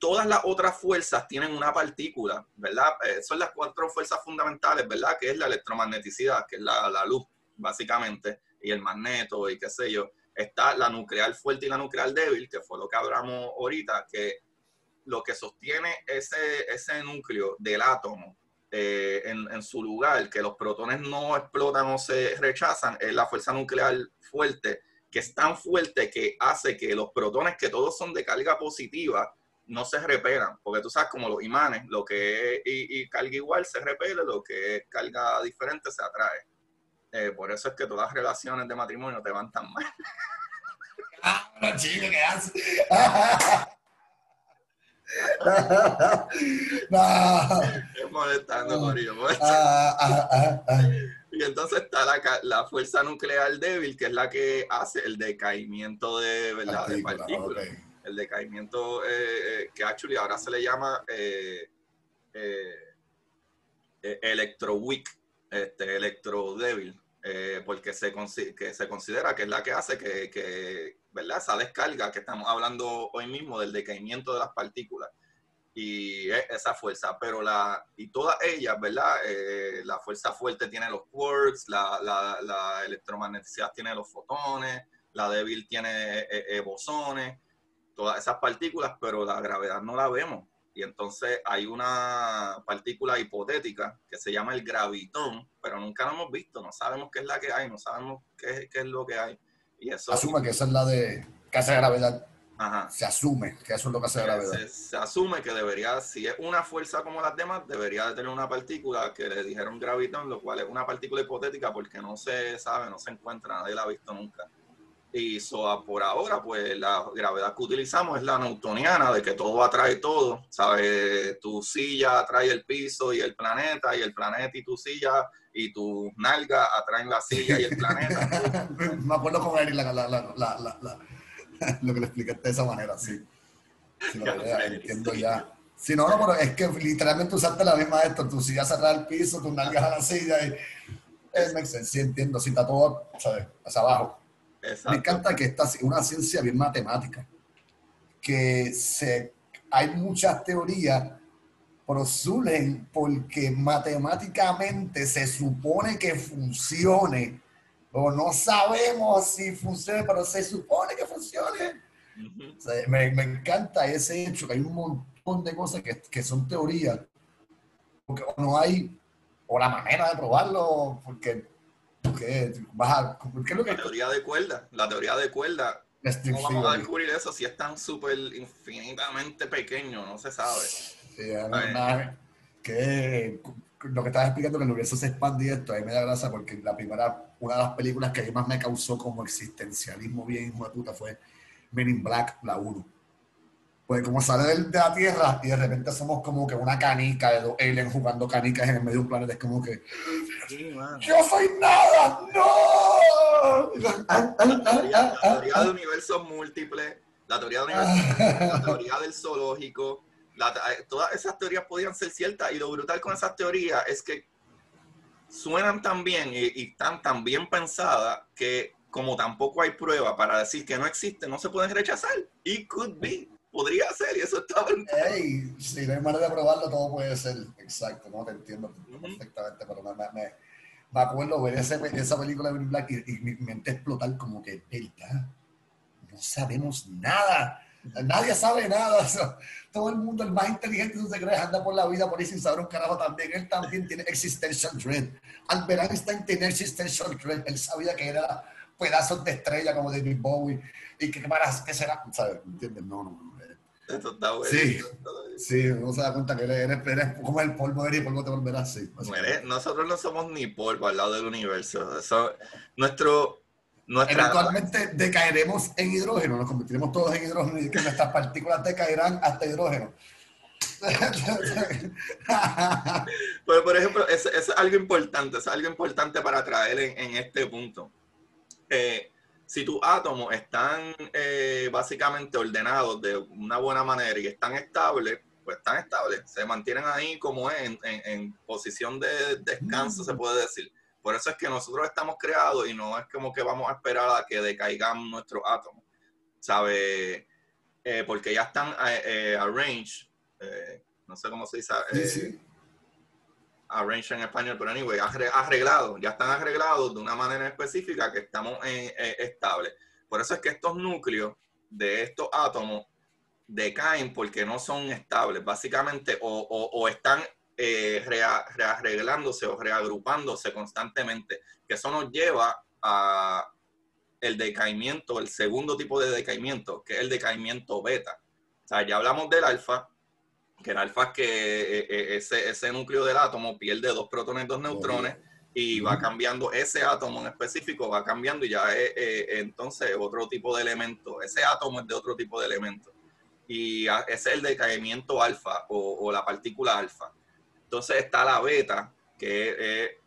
Todas las otras fuerzas tienen una partícula, ¿verdad? Eh, son las cuatro fuerzas fundamentales, ¿verdad? Que es la electromagneticidad, que es la, luz, básicamente, y el magneto, y qué sé yo. Está la nuclear fuerte y la nuclear débil, que fue lo que hablamos ahorita, que lo que sostiene ese, ese núcleo del átomo eh, en, su lugar, que los protones no explotan o se rechazan, es la fuerza nuclear fuerte, que es tan fuerte que hace que los protones, que todos son de carga positiva, no se repelan, porque tú sabes como los imanes, lo que es y, carga igual se repele, lo que es carga diferente se atrae. Eh, por eso es que todas las relaciones de matrimonio te van tan mal. Ah, chico, ¿qué haces? no. Es molestando, Corillo. Ah, ah, y entonces está la, la, fuerza nuclear débil, que es la que hace el decaimiento de, ¿verdad? de partículas el decaimiento eh, eh, que actually ahora se le llama eh, eh, eh electroweak, este, electrodébil, porque se, que se considera que es la que hace que, ¿verdad? Esa descarga que estamos hablando hoy mismo del decaimiento de las partículas y esa fuerza, pero la, y todas ellas, ¿verdad? la fuerza fuerte tiene los quarks, la, la, la, electromagneticidad tiene los fotones, la débil tiene bosones, todas esas partículas, pero la gravedad no la vemos. Y entonces hay una partícula hipotética que se llama el gravitón, pero nunca la hemos visto, no sabemos qué es la que hay, no sabemos qué, qué es lo que hay. Y eso, asume que esa es la de hace gravedad. Ajá. Se asume que eso es lo que hace gravedad. Se, se, asume que debería, si es una fuerza como las demás, debería de tener una partícula que le dijeron gravitón, lo cual es una partícula hipotética porque no se sabe, no se encuentra, nadie la ha visto nunca. Y so, por ahora, pues la gravedad que utilizamos es la newtoniana, de que todo atrae todo, ¿sabes? Tu silla atrae el piso y el planeta, y el planeta y tu silla, y tu nalga atraen la silla y el planeta. Me acuerdo con él la, la, la, lo que le expliqué de esa manera, sí. sí lo entiendo ya. Si no, no, pero es que literalmente usaste la misma esto, tu silla se atrae el piso, tu nalga a la silla, y... Es, sí entiendo, si está todo, ¿sabes? Hacia abajo. Me encanta que esta es una ciencia bien matemática, que se, hay muchas teorías, pero surgen porque matemáticamente se supone que funcione, o no sabemos si funciona, pero se supone que funcione. me, me, encanta ese hecho, que hay un montón de cosas que, que son teorías, porque no hay o la manera de probarlo, porque ¿Qué? lo que... La teoría de cuerda, la teoría de cuerda. ¿Cómo vamos a descubrir eso si es tan súper infinitamente pequeño? No se sabe. Sí, que lo que estabas explicando que el universo se expande y esto, a mí me da gracia porque la primera, una de las películas que más me causó como existencialismo bien hijo de puta fue Men in Black, la 1 pues como sale de, la Tierra y de repente somos como que una canica de dos aliens jugando canicas en el medio de un planeta, es como que ¡Yo soy nada! ¡No! La teoría, de universos múltiples, la teoría, la teoría del zoológico, todas esas teorías podían ser ciertas y lo brutal con esas teorías es que suenan tan bien y, están tan bien pensadas que como tampoco hay prueba para decir que no existe, no se pueden rechazar. It could be. Podría ser, y eso está Hey, si no hay manera de probarlo, todo puede ser. Exacto, no te entiendo perfectamente, pero me, me, me, acuerdo ver esa película de Black y, y, mi mente explotar como que, ¿verdad? No sabemos nada Nadie sabe nada. todo el mundo, el más inteligente de secretos, anda por la vida por ahí sin saber un carajo también. Él también tiene existential dread. Albert Einstein tiene existential dread. Él sabía que era pedazos de estrella como David Bowie. Y que para qué será, ¿sabes? ¿Entiendes? No, no, no. Esto está bueno. Sí, sí, uno se da cuenta que eres, eres, como el polvo, eres y polvo te volverás así. Nosotros no somos ni polvo al lado del universo. Eso, nuestro, Eventualmente decaeremos en hidrógeno, nos convertiremos todos en hidrógeno y que nuestras partículas decaerán hasta hidrógeno. Pero, por ejemplo, es, es, algo importante, es algo importante para traer en, este punto. Eh, si tus átomos están eh, básicamente ordenados de una buena manera y están estables, pues están estables, se mantienen ahí como en, en posición de descanso, se puede decir. Por eso es que nosotros estamos creados y no es como que vamos a esperar a que decaigan nuestros átomos, ¿sabe? Eh, porque ya están eh, eh arranged, no sé cómo se dice. Sí, Arranged en español, pero anyway, arreglados, ya están arreglados de una manera específica que estamos estables. Por eso es que estos núcleos de estos átomos decaen porque no son estables, básicamente, o, o están eh, rearreglándose o reagrupándose constantemente, que eso nos lleva a el decaimiento, el segundo tipo de decaimiento, que es el decaimiento beta. O sea, ya hablamos del alfa, que el alfa es que eh, eh, ese, ese, núcleo del átomo pierde dos protones, dos neutrones, y va cambiando ese átomo en específico, va cambiando y ya es entonces otro tipo de elemento. Ese átomo es de otro tipo de elemento. Y ese es el decaimiento alfa o, o la partícula alfa. Entonces está la beta, que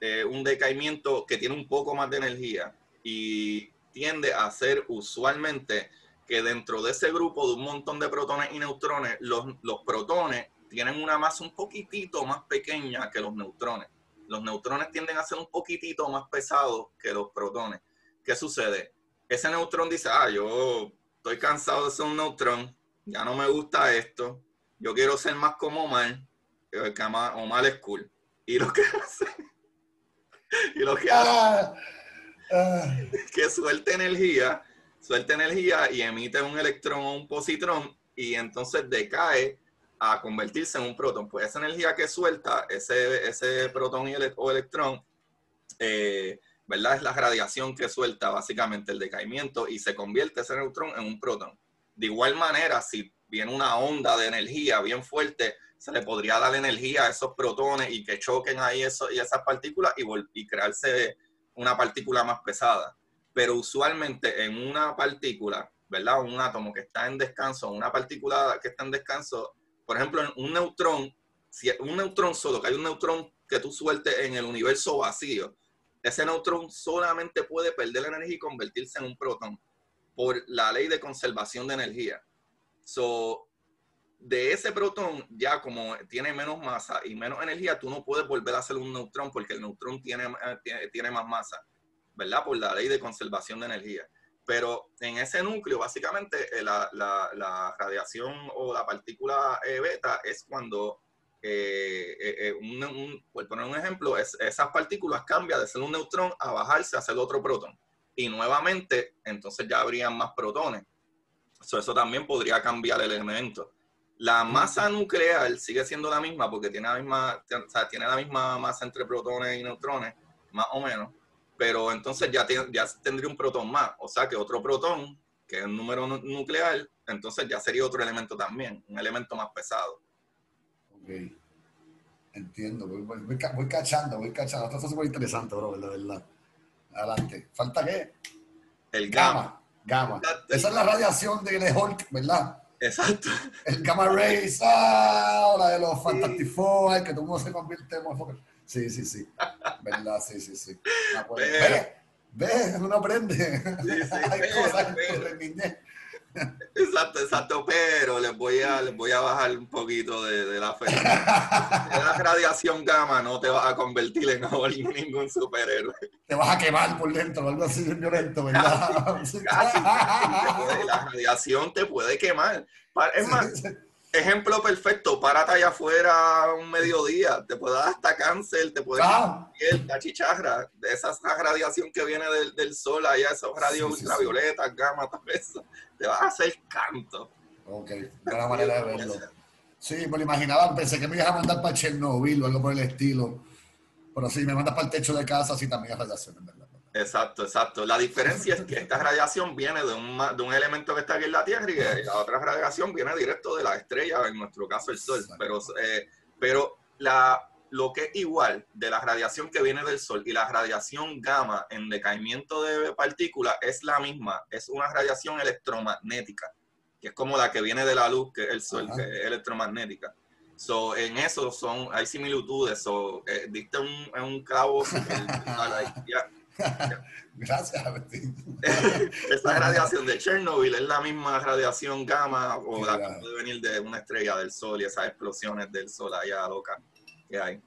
es un decaimiento que tiene un poco más de energía y tiende a ser usualmente que dentro de ese grupo de un montón de protones y neutrones, los, los protones tienen una masa un poquitito más pequeña que los neutrones. Los neutrones tienden a ser un poquitito más pesados que los protones. ¿Qué sucede? Ese neutrón dice, ah, yo estoy cansado de ser un neutrón, ya no me gusta esto, yo quiero ser más como mal que Omar es cool. Y lo que hace, y lo que hace, ah, ah. que suelte energía, suelta energía y emite un electrón o un positrón y entonces decae a convertirse en un protón. Pues esa energía que suelta, ese, ese protón y o electrón, eh, ¿verdad? Es la radiación que suelta básicamente el decaimiento y se convierte ese neutrón en un protón. De igual manera, si viene una onda de energía bien fuerte, se le podría dar energía a esos protones y que choquen ahí eso, y esas partículas y, y crearse una partícula más pesada. Pero usualmente en una partícula, ¿verdad? Un átomo que está en descanso, una partícula que está en descanso, por ejemplo, un neutrón, si un neutrón solo, que hay un neutrón que tú sueltes en el universo vacío, ese neutrón solamente puede perder la energía y convertirse en un protón por la ley de conservación de energía. So, de ese protón, ya como tiene menos masa y menos energía, tú no puedes volver a hacer un neutrón porque el neutrón tiene, eh, tiene, más masa, ¿verdad? Por la ley de conservación de energía. Pero en ese núcleo, básicamente, eh, la, la, radiación o la partícula eh, beta es cuando, por poner un ejemplo, es, esas partículas cambian de ser un neutrón a bajarse a ser otro protón. Y nuevamente, entonces ya habrían más protones. eso también podría cambiar el elemento. La masa nuclear sigue siendo la misma porque tiene la misma, tiene la misma masa entre protones y neutrones, más o menos, pero entonces ya, ya tendría un protón más, o sea que otro protón, que es un número nuclear, entonces ya sería otro elemento también, un elemento más pesado. Ok, entiendo, voy, cachando, voy cachando, esto es súper interesante, bro, la verdad. Adelante, ¿falta qué? El gamma. Gamma. Esa es la radiación de Hulk, ¿verdad? Exacto. El Gamma Rays, ah, la de los Fantastic Four, que todo el mundo se convierte en Sí, sí, sí. ¿Verdad? Sí, sí, sí. Ve, ve, uno aprende. Sí, sí, Hay cosas que Exacto, exacto, pero les voy a, les voy a bajar un poquito de, la fe. la radiación gamma no te vas a convertir en ningún superhéroe. Te vas a quemar por dentro, algo así violento, ¿verdad? la radiación te puede quemar. Es más, ejemplo perfecto, párate allá afuera un mediodía, te puede dar hasta cáncer, te puede dar la chicharra, de esa radiación que viene del, sol, allá esos radios ultravioletas, gamma, todo eso, te vas a hacer canto. Ok, buena manera de verlo. Sí, me lo imaginaba, pensé que me ibas a mandar para Chernobyl o algo por el estilo, pero sí, me mandas para el techo de casa, sí también es radiación, en verdad. Exacto, exacto. La diferencia es que esta radiación viene de un, de un elemento que está aquí en la Tierra y que la otra radiación viene directo de la estrella, en nuestro caso el Sol. Pero, eh, pero la, lo que es igual de la radiación que viene del Sol y la radiación gamma en decaimiento de partículas es la misma, es una radiación electromagnética, que es como la que viene de la luz, que es el Sol, que es electromagnética. So, en eso son, hay similitudes. So, eh, diste un, un clavo. Gracias, Esta radiación de Chernobyl es la misma radiación gamma o la que puede venir de una estrella del sol y esas explosiones del sol allá loca que hay.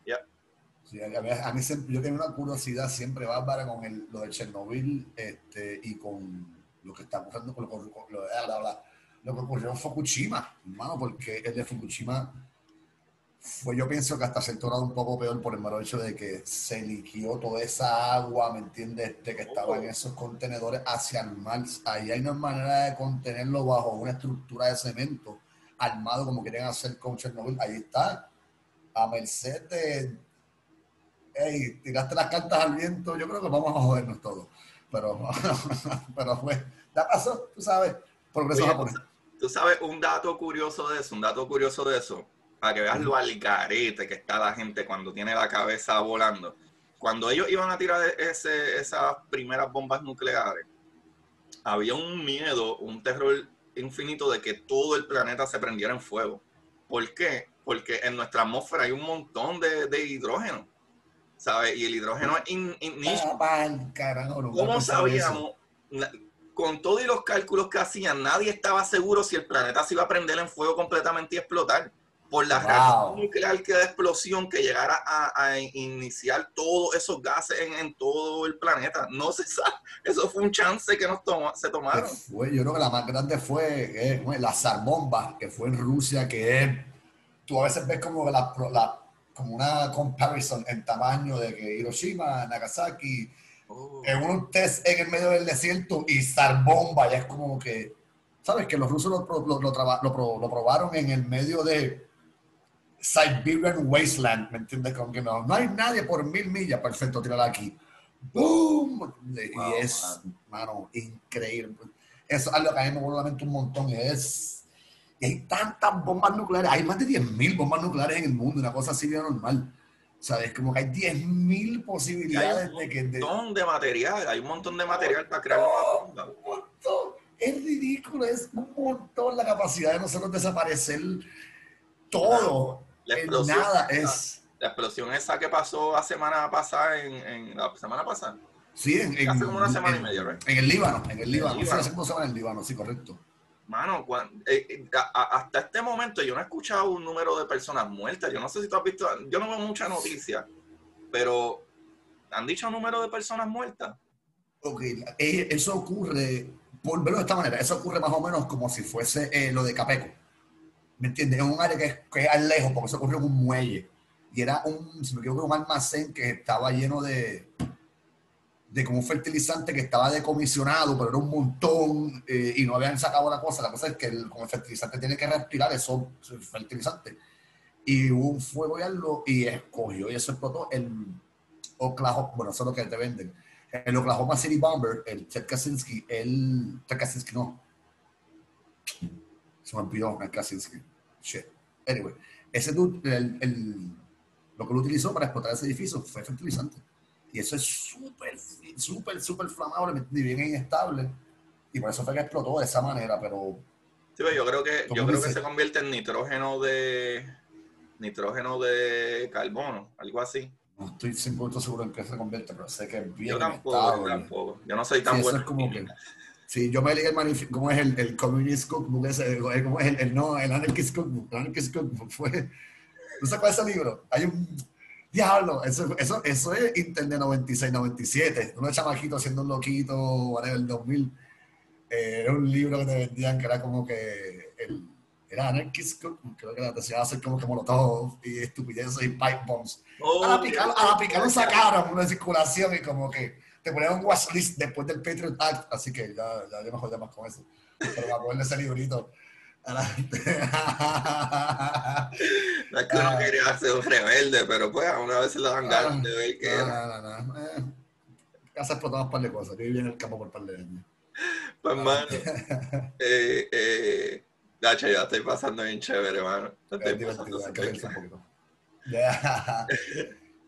a, mí, yo tengo una curiosidad siempre bárbara con el, lo de Chernobyl este, y con lo que está ocurriendo con lo, lo que ocurrió en Fukushima, hermano, porque el de Fukushima fue yo pienso que hasta se tornado un poco peor por el mero hecho de que se liquió toda esa agua, ¿me entiendes? De que estaba en esos contenedores hacia el mar. Ahí hay una manera de contenerlo bajo una estructura de cemento armado como quieren hacer con Chernobyl. Ahí está. A merced de... Hey, tiraste las cartas al viento, yo creo que vamos a jodernos todos. Pero, pero fue, ya pasó, tú sabes, progreso japonés. Tú sabes un dato curioso de eso, un dato curioso de eso para que veas lo algarete que está la gente cuando tiene la cabeza volando. Cuando ellos iban a tirar ese, esas primeras bombas nucleares, había un miedo, un terror infinito de que todo el planeta se prendiera en fuego. ¿Por qué? Porque en nuestra atmósfera hay un montón de, hidrógeno, ¿sabes? Y el hidrógeno es in, ¿Cómo sabíamos? Con todos los cálculos que hacían, nadie estaba seguro si el planeta se iba a prender en fuego completamente y explotar por la reacción nuclear que da explosión que llegara a, iniciar todos esos gases en, todo el planeta. No se sabe. Eso fue un chance que nos se tomaron. Fue, yo creo que la más grande fue eh, la zarbomba, que fue en Rusia, que es, tú a veces ves como, la, como una comparison en tamaño de que Hiroshima, Nagasaki, oh. en un test en el medio del desierto y zarbomba, ya es como que, ¿sabes? Que los rusos lo, lo, lo probaron en el medio de Siberian Wasteland, ¿me entiendes? Como que no, no hay nadie por mil millas, perfecto, tirar aquí. ¡Boom! y es, mano, increíble. Eso es algo que a mí me un montón. Es, y hay tantas bombas nucleares, hay más de 10.000 bombas nucleares en el mundo, una cosa así de normal. ¿Sabes? Como que hay 10.000 posibilidades de que... Hay un montón de, material, hay un montón de material para crear una bomba. Un montón. Es ridículo, es un montón la capacidad de nosotros desaparecer todo. La explosión, nada es. La, explosión esa que pasó la semana pasada en, la semana pasada. Sí, en, hace como una semana y media, En el Líbano, en el Líbano. Sí, hace como semana en el Líbano, sí, correcto. Mano, eh, eh, hasta este momento yo no he escuchado un número de personas muertas. Yo no sé si tú has visto, yo no veo mucha noticia, pero ¿han dicho un número de personas muertas? Ok, eh, eso ocurre, por verlo de esta manera, eso ocurre más o menos como si fuese lo de Capeco. ¿Me entiendes? Es un área que, que es lejos, porque se ocurrió en un muelle. Y era un, si me equivoco, un almacén que estaba lleno de, de como un fertilizante que estaba decomisionado, pero era un montón eh, y no habían sacado la cosa. La cosa es que el, como el fertilizante tiene que respirar eso, fertilizante. Y hubo un fuego y algo y escogió y eso explotó el Oklahoma, bueno, eso es lo que te venden. El Oklahoma City Bomber, el Ted Kaczynski, el Ted Kaczynski no. Se me olvidó, Kaczynski shit. Anyway, ese dude, el, lo que lo utilizó para explotar ese edificio fue fertilizante. Y eso es súper, súper, súper flamable bien inestable. Y por eso fue que explotó de esa manera, pero... Sí, yo creo que, yo creo que se convierte en nitrógeno de nitrógeno de carbono, algo así. No estoy 100% seguro en qué se convierte, pero sé que es bien Yo tampoco, yo tampoco. Yo no soy tan bueno. Es como que, Sí, yo me leí el manifiesto, ¿cómo es el, el Communist Cookbook? Ese, ¿Cómo es el, el, no, el Anarchist Cookbook? El Anarchist Cookbook fue... ¿Tú sabes cuál es ese libro? Hay un... Diablo, eso, eso, eso es Internet 96, 97. Unos chamaquitos haciendo un loquito, en el 2000. Eh, era un libro que te vendían que era como que... El, era Anarchist Cookbook, creo que la te a hacer como que molotov y estupideces y pipe bombs. Oh, a la picar, a la picar lo sacaron una circulación y como que te ponían un watchlist después del Patriot Act, así que ya, ya, ya me jodía más con eso. Pero acuerdo de ese librito. no es que no quería ser un rebelde, pero pues a una vez se lo dan ganas de ver que. No, no, no. no. Eh, casa explotaba un par de cosas. Yo viví en el campo por un par de años. Pues, mano. eh, eh, Gacha, ya estoy pasando bien chévere, hermano. Estoy pasando un poquito.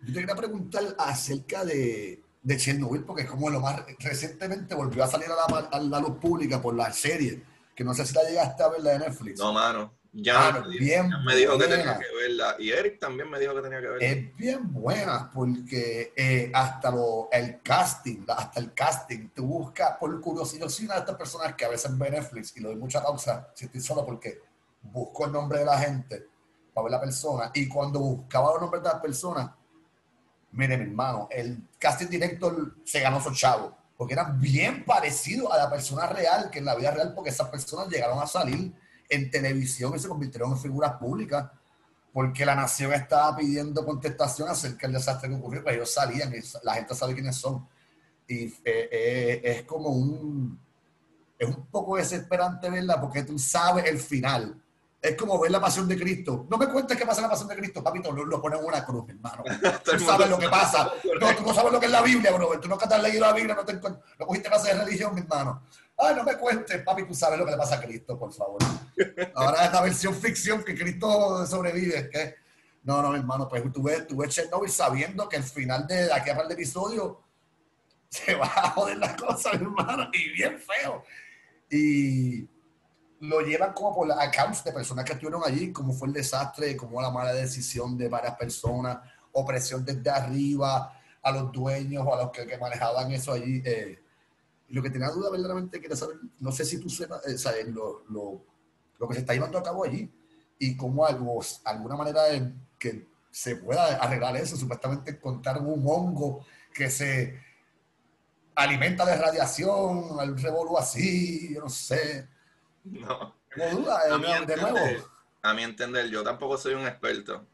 Yo te quería preguntar acerca de de Chernobyl, porque es como lo más recientemente volvió a salir a la, a la luz pública por la serie, que no sé si la llegaste a ver la de Netflix. No, mano. Ya, bien me dijo que tenía que verla. Y Eric también me dijo que tenía que verla. Es bien buena porque eh, hasta lo, el casting, hasta el casting, tú buscas, por curiosidad, yo soy una de estas personas que a veces ve Netflix y lo doy mucha causa, si estoy solo porque busco el nombre de la gente para ver la persona. Y cuando buscaba los nombres de las personas, mire mi hermano, el casting director se ganó su chavo, porque era bien parecido a la persona real que en la vida real, porque esas personas llegaron a salir en televisión y se convirtieron en figuras públicas, porque la nación estaba pidiendo contestación acerca del desastre que ocurrió, pero ellos salían, y la gente sabe quiénes son. Y eh, eh, es como un, es un poco desesperante verla, porque tú sabes el final es como ver la pasión de Cristo. No me cuentes qué pasa en la pasión de Cristo, papito. Lo, lo ponen en una cruz, hermano. Tú sabes lo que pasa. No, tú no sabes lo que es la Biblia, bro. Tú no has leído la Biblia, no, te, no cogiste clase de religión, mi hermano. Ay, no me cuentes, papi, tú sabes lo que le pasa a Cristo, por favor. Ahora es la versión ficción que Cristo sobrevive. ¿qué? No, no, hermano, pues tú ves, tú ves Chernobyl sabiendo que el final de aquí a par de episodio se va a joder la cosa, mi hermano, y bien feo. Y lo llevan como por accounts de personas que estuvieron allí, como fue el desastre, como la mala decisión de varias personas, opresión desde arriba a los dueños o a los que, manejaban eso allí. Eh, lo que tenía duda verdaderamente quiero saber, no sé si tú sepas, eh, sabes lo, lo, lo, que se está llevando a cabo allí y cómo algo, alguna manera que se pueda arreglar eso, supuestamente encontrar un hongo que se alimenta de radiación, algún revolú así, yo no sé. No. duda, a mi, de nuevo. a mi entender, yo tampoco soy un experto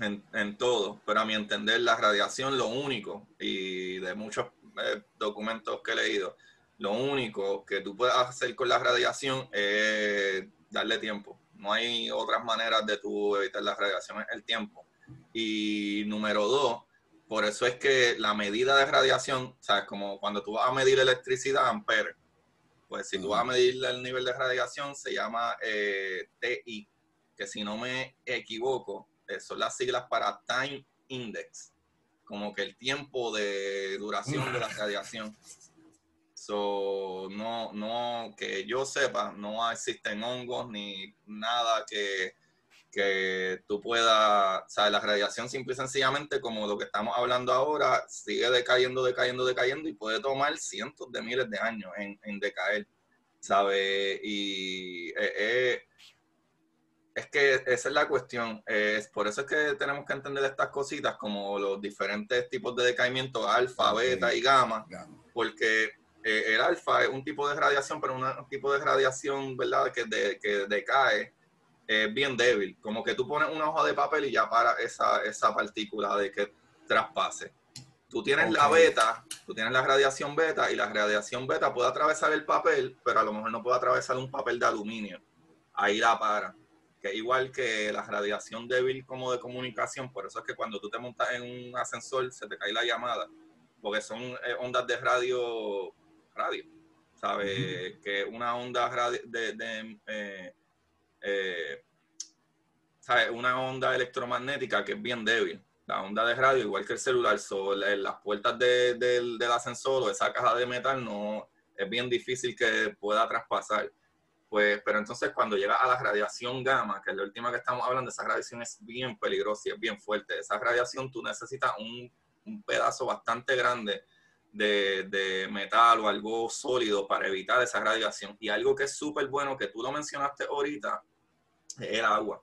en, en, todo, pero a mi entender, la radiación, lo único, y de muchos eh, documentos que he leído, lo único que tú puedes hacer con la radiación es darle tiempo. No hay otras maneras de tú evitar la radiación, es el tiempo. Y número dos, por eso es que la medida de radiación, ¿sabes? Como cuando tú vas a medir electricidad, amperes, pues si tú vas a medir el nivel de radiación, se llama eh, TI, que si no me equivoco, eh, son las siglas para Time Index, como que el tiempo de duración de la radiación. So, no, no, que yo sepa, no existen hongos ni nada que, que tú puedas, o sea, la radiación simple y sencillamente, como lo que estamos hablando ahora, sigue decayendo, decayendo, decayendo y puede tomar cientos de miles de años en, en decaer, ¿sabes? Y eh, eh, es que esa es la cuestión, es por eso es que tenemos que entender estas cositas como los diferentes tipos de decaimiento, alfa, beta y gamma, porque eh, el alfa es un tipo de radiación, pero un tipo de radiación, ¿verdad?, que, de, que decae es bien débil. Como que tú pones una hoja de papel y ya para esa, esa partícula de que traspase. Tú tienes la beta, tú tienes la radiación beta y la radiación beta puede atravesar el papel, pero a lo mejor no puede atravesar un papel de aluminio. Ahí la para. Que igual que la radiación débil como de comunicación, por eso es que cuando tú te montas en un ascensor se te cae la llamada, porque son eh, ondas de radio, radio, ¿sabes? Que una onda de, eh, eh, una onda electromagnética que es bien débil. La onda de radio, igual que el celular, las puertas del ascensor o esa caja de metal no es bien difícil que pueda traspasar. Pues, pero entonces cuando llega a la radiación gamma, que es la última que estamos hablando, esa radiación es bien peligrosa y es bien fuerte. Esa radiación tú necesitas un, un pedazo bastante grande de, metal o algo sólido para evitar esa radiación. Y algo que es súper bueno, que tú lo mencionaste ahorita, es el agua.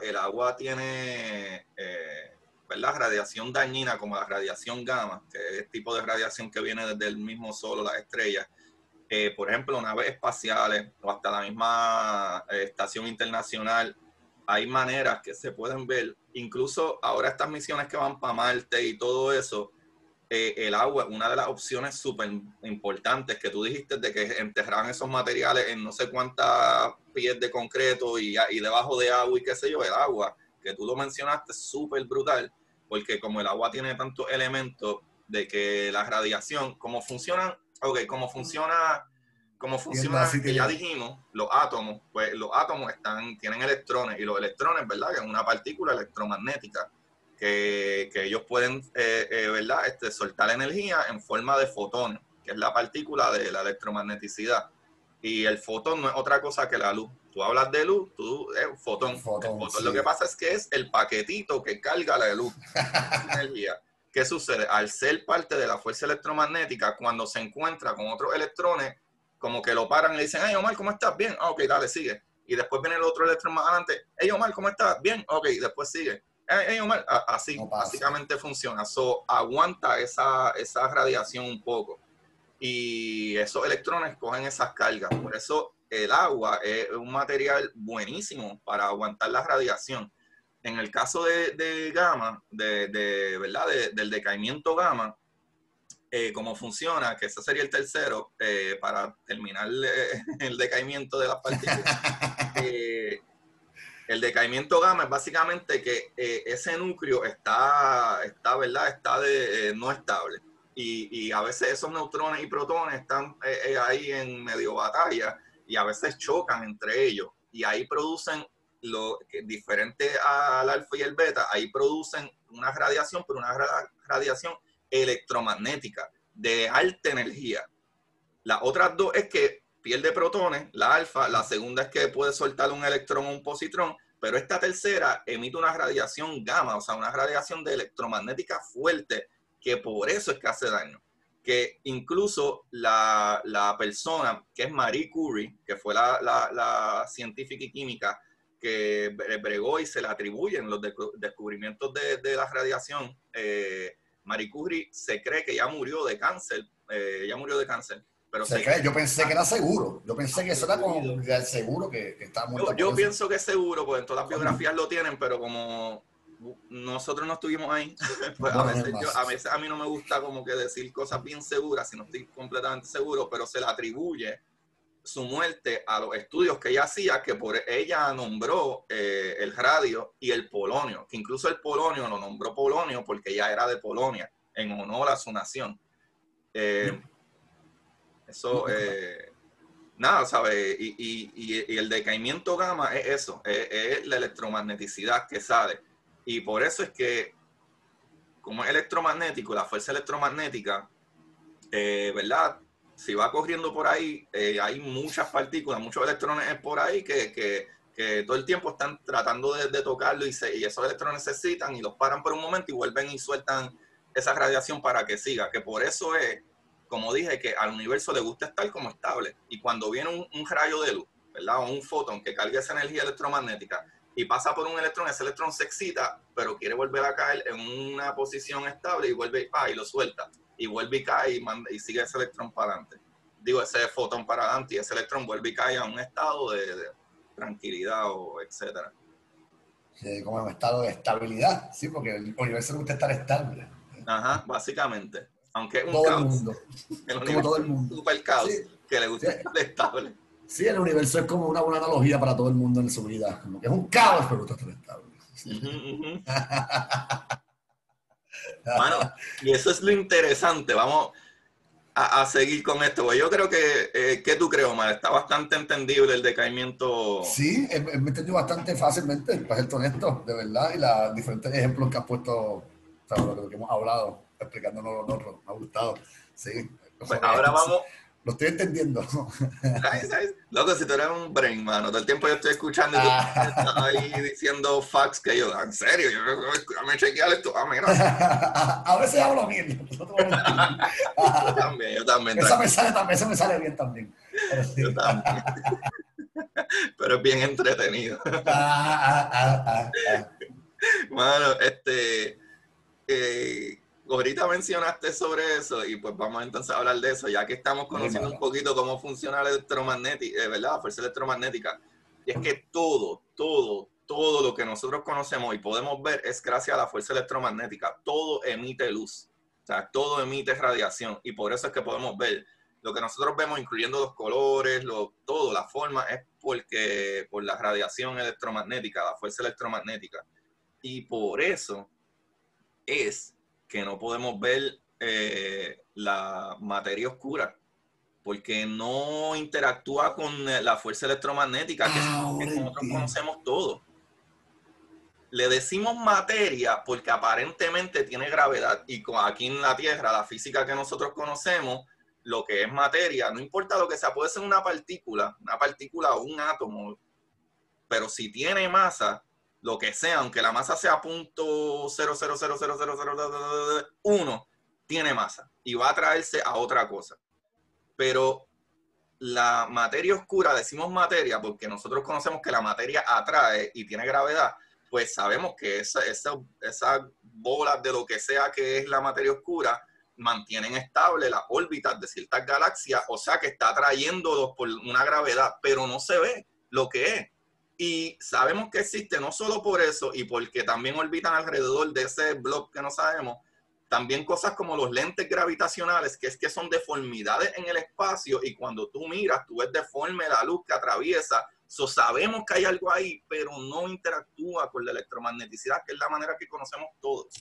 El agua, tiene, eh, ¿verdad? Radiación dañina como la radiación gamma, que es el tipo de radiación que viene desde el mismo sol las estrellas. Eh, por ejemplo, naves espaciales o hasta la misma eh, estación internacional, hay maneras que se pueden ver. Incluso ahora estas misiones que van para Marte y todo eso, eh, el agua, una de las opciones súper importantes que tú dijiste de que enterraban esos materiales en no sé cuántas pies de concreto y, y debajo de agua y qué sé yo, el agua, que tú lo mencionaste, súper brutal, porque como el agua tiene tantos elementos de que la radiación, cómo funcionan, ok, cómo funciona, cómo funciona, que ya dijimos, los átomos, pues los átomos están, tienen electrones y los electrones, ¿verdad? Que es una partícula electromagnética que, ellos pueden, eh, eh, ¿verdad? Este, soltar energía en forma de fotón, que es la partícula de la electromagneticidad. Y el fotón no es otra cosa que la luz. Tú hablas de luz, tú es un fotón. fotón, Lo que pasa es que es el paquetito que carga la luz, energía. ¿Qué sucede? Al ser parte de la fuerza electromagnética, cuando se encuentra con otros electrones, como que lo paran y le dicen, hey Omar, ¿cómo estás? Bien, ah, ok, dale, sigue. Y después viene el otro electrón más adelante, hey Omar, ¿cómo estás? Bien, ok, después sigue así básicamente funciona. So, aguanta esa, esa radiación un poco. Y esos electrones cogen esas cargas. Por eso el agua es un material buenísimo para aguantar la radiación. En el caso de, de gamma, de, de ¿verdad? del decaimiento gamma, eh, cómo funciona, que ese sería el tercero, eh, para terminar eh, el decaimiento de las partículas. El decaimiento gamma es básicamente que eh, ese núcleo está, está, ¿verdad? Está eh, no estable. Y, y, a veces esos neutrones y protones están eh, ahí en medio batalla y a veces chocan entre ellos. Y ahí producen lo diferente al alfa y el beta, ahí producen una radiación, pero una radiación electromagnética de alta energía. Las otras dos es que pierde protones, la alfa, la segunda es que puede soltar un electrón o un positrón, pero esta tercera emite una radiación gamma, o sea, una radiación de electromagnética fuerte, que por eso es que hace daño. Que incluso la, persona, que es Marie Curie, que fue la, científica y química que bregó y se le atribuyen los descubrimientos de, la radiación, eh, Marie Curie se cree que ya murió de cáncer, eh, ya murió de cáncer pero yo pensé que era seguro. Yo pensé que eso era como seguro que, que estaba muerto. Yo, pienso que es seguro, porque en todas las biografías lo tienen, pero como nosotros no estuvimos ahí, pues a, veces a, mí no me gusta como que decir cosas bien seguras si no estoy completamente seguro, pero se le atribuye su muerte a los estudios que ella hacía, que por ella nombró eh, el radio y el polonio, que incluso el polonio lo nombró polonio porque ella era de Polonia, en honor a su nación. Eh, eso, eh, nada, ¿sabes? Y, el decaimiento gamma es eso, es, la electromagneticidad que sale. Y por eso es que, como es electromagnético, la fuerza electromagnética, eh, ¿verdad? Si va corriendo por ahí, eh, hay muchas partículas, muchos electrones por ahí que, todo el tiempo están tratando de, tocarlo y, y esos electrones se citan y los paran por un momento y vuelven y sueltan esa radiación para que siga. Que por eso es como dije, que al universo le gusta estar como estable. Y cuando viene un, rayo de luz, ¿verdad? O un fotón que carga esa energía electromagnética y pasa por un electrón, ese electrón se excita, pero quiere volver a caer en una posición estable y vuelve ah, y lo suelta. Y vuelve y cae y, y sigue ese electrón para adelante. Digo, ese fotón para adelante y ese electrón vuelve y cae a un estado de, tranquilidad o etcétera. como un estado de estabilidad, sí, porque el universo le gusta estar estable. Ajá, básicamente. Aunque es un todo caos. El mundo. como todo el mundo. Super caos. que le gusta estar estable. Sí, el universo es como una buena analogía para todo el mundo en su vida. Como que es un caos, pero gusta estar estable. bueno, y eso es lo interesante. Vamos a, seguir con esto. Pues yo creo que, eh, ¿qué tú crees, Omar? Está bastante entendible el decaimiento. Sí, me he entendido bastante fácilmente, para ser honesto, de verdad, y los diferentes ejemplos que has puesto, o sea, lo que hemos hablado explicándonos nosotros. Me ha gustado. Sí. Pues ahora vamos, Lo estoy entendiendo. Loco, si tú eres un brain, mano, todo el tiempo yo estoy escuchando y tú ah. estás ahí diciendo facts que yo, en serio, yo me chequear esto. Ah, mira. A veces hablo bien. yo también, yo también. Eso me sale también, eso me sale bien también. Yo también. Pero es bien entretenido. Ah, ah, Mano, este. Eh, ahorita mencionaste sobre eso y pues vamos entonces a hablar de eso, ya que estamos conociendo un poquito cómo funciona la electromagnética, eh, ¿verdad? La fuerza electromagnética. Y es que todo, todo, todo lo que nosotros conocemos y podemos ver es gracias a la fuerza electromagnética. Todo emite luz, o sea, todo emite radiación y por eso es que podemos ver lo que nosotros vemos, incluyendo los colores, lo, todo, la forma, es porque por la radiación electromagnética, la fuerza electromagnética. Y por eso es que no podemos ver eh, la materia oscura, porque no interactúa con la fuerza electromagnética que, ah, nosotros conocemos todo. Le decimos materia porque aparentemente tiene gravedad y aquí en la Tierra, la física que nosotros conocemos, lo que es materia, no importa lo que sea, puede ser una partícula, una partícula o un átomo, pero si tiene masa, lo que sea, aunque la masa sea punto uno, tiene masa y va a traerse a otra cosa. Pero la materia oscura, decimos materia porque nosotros conocemos que la materia atrae y tiene gravedad, pues sabemos que esa, esa, esas bolas de lo que sea que es la materia oscura mantienen estable las órbitas de ciertas galaxias, o sea que está atrayéndolos por una gravedad, pero no se ve lo que es. Y sabemos que existe no solo por eso y porque también orbitan alrededor de ese bloque que no sabemos, también cosas como los lentes gravitacionales, que es que son deformidades en el espacio y cuando tú miras, tú ves deforme la luz que atraviesa. So, sabemos que hay algo ahí, pero no interactúa con la electromagneticidad, que es la manera que conocemos todos.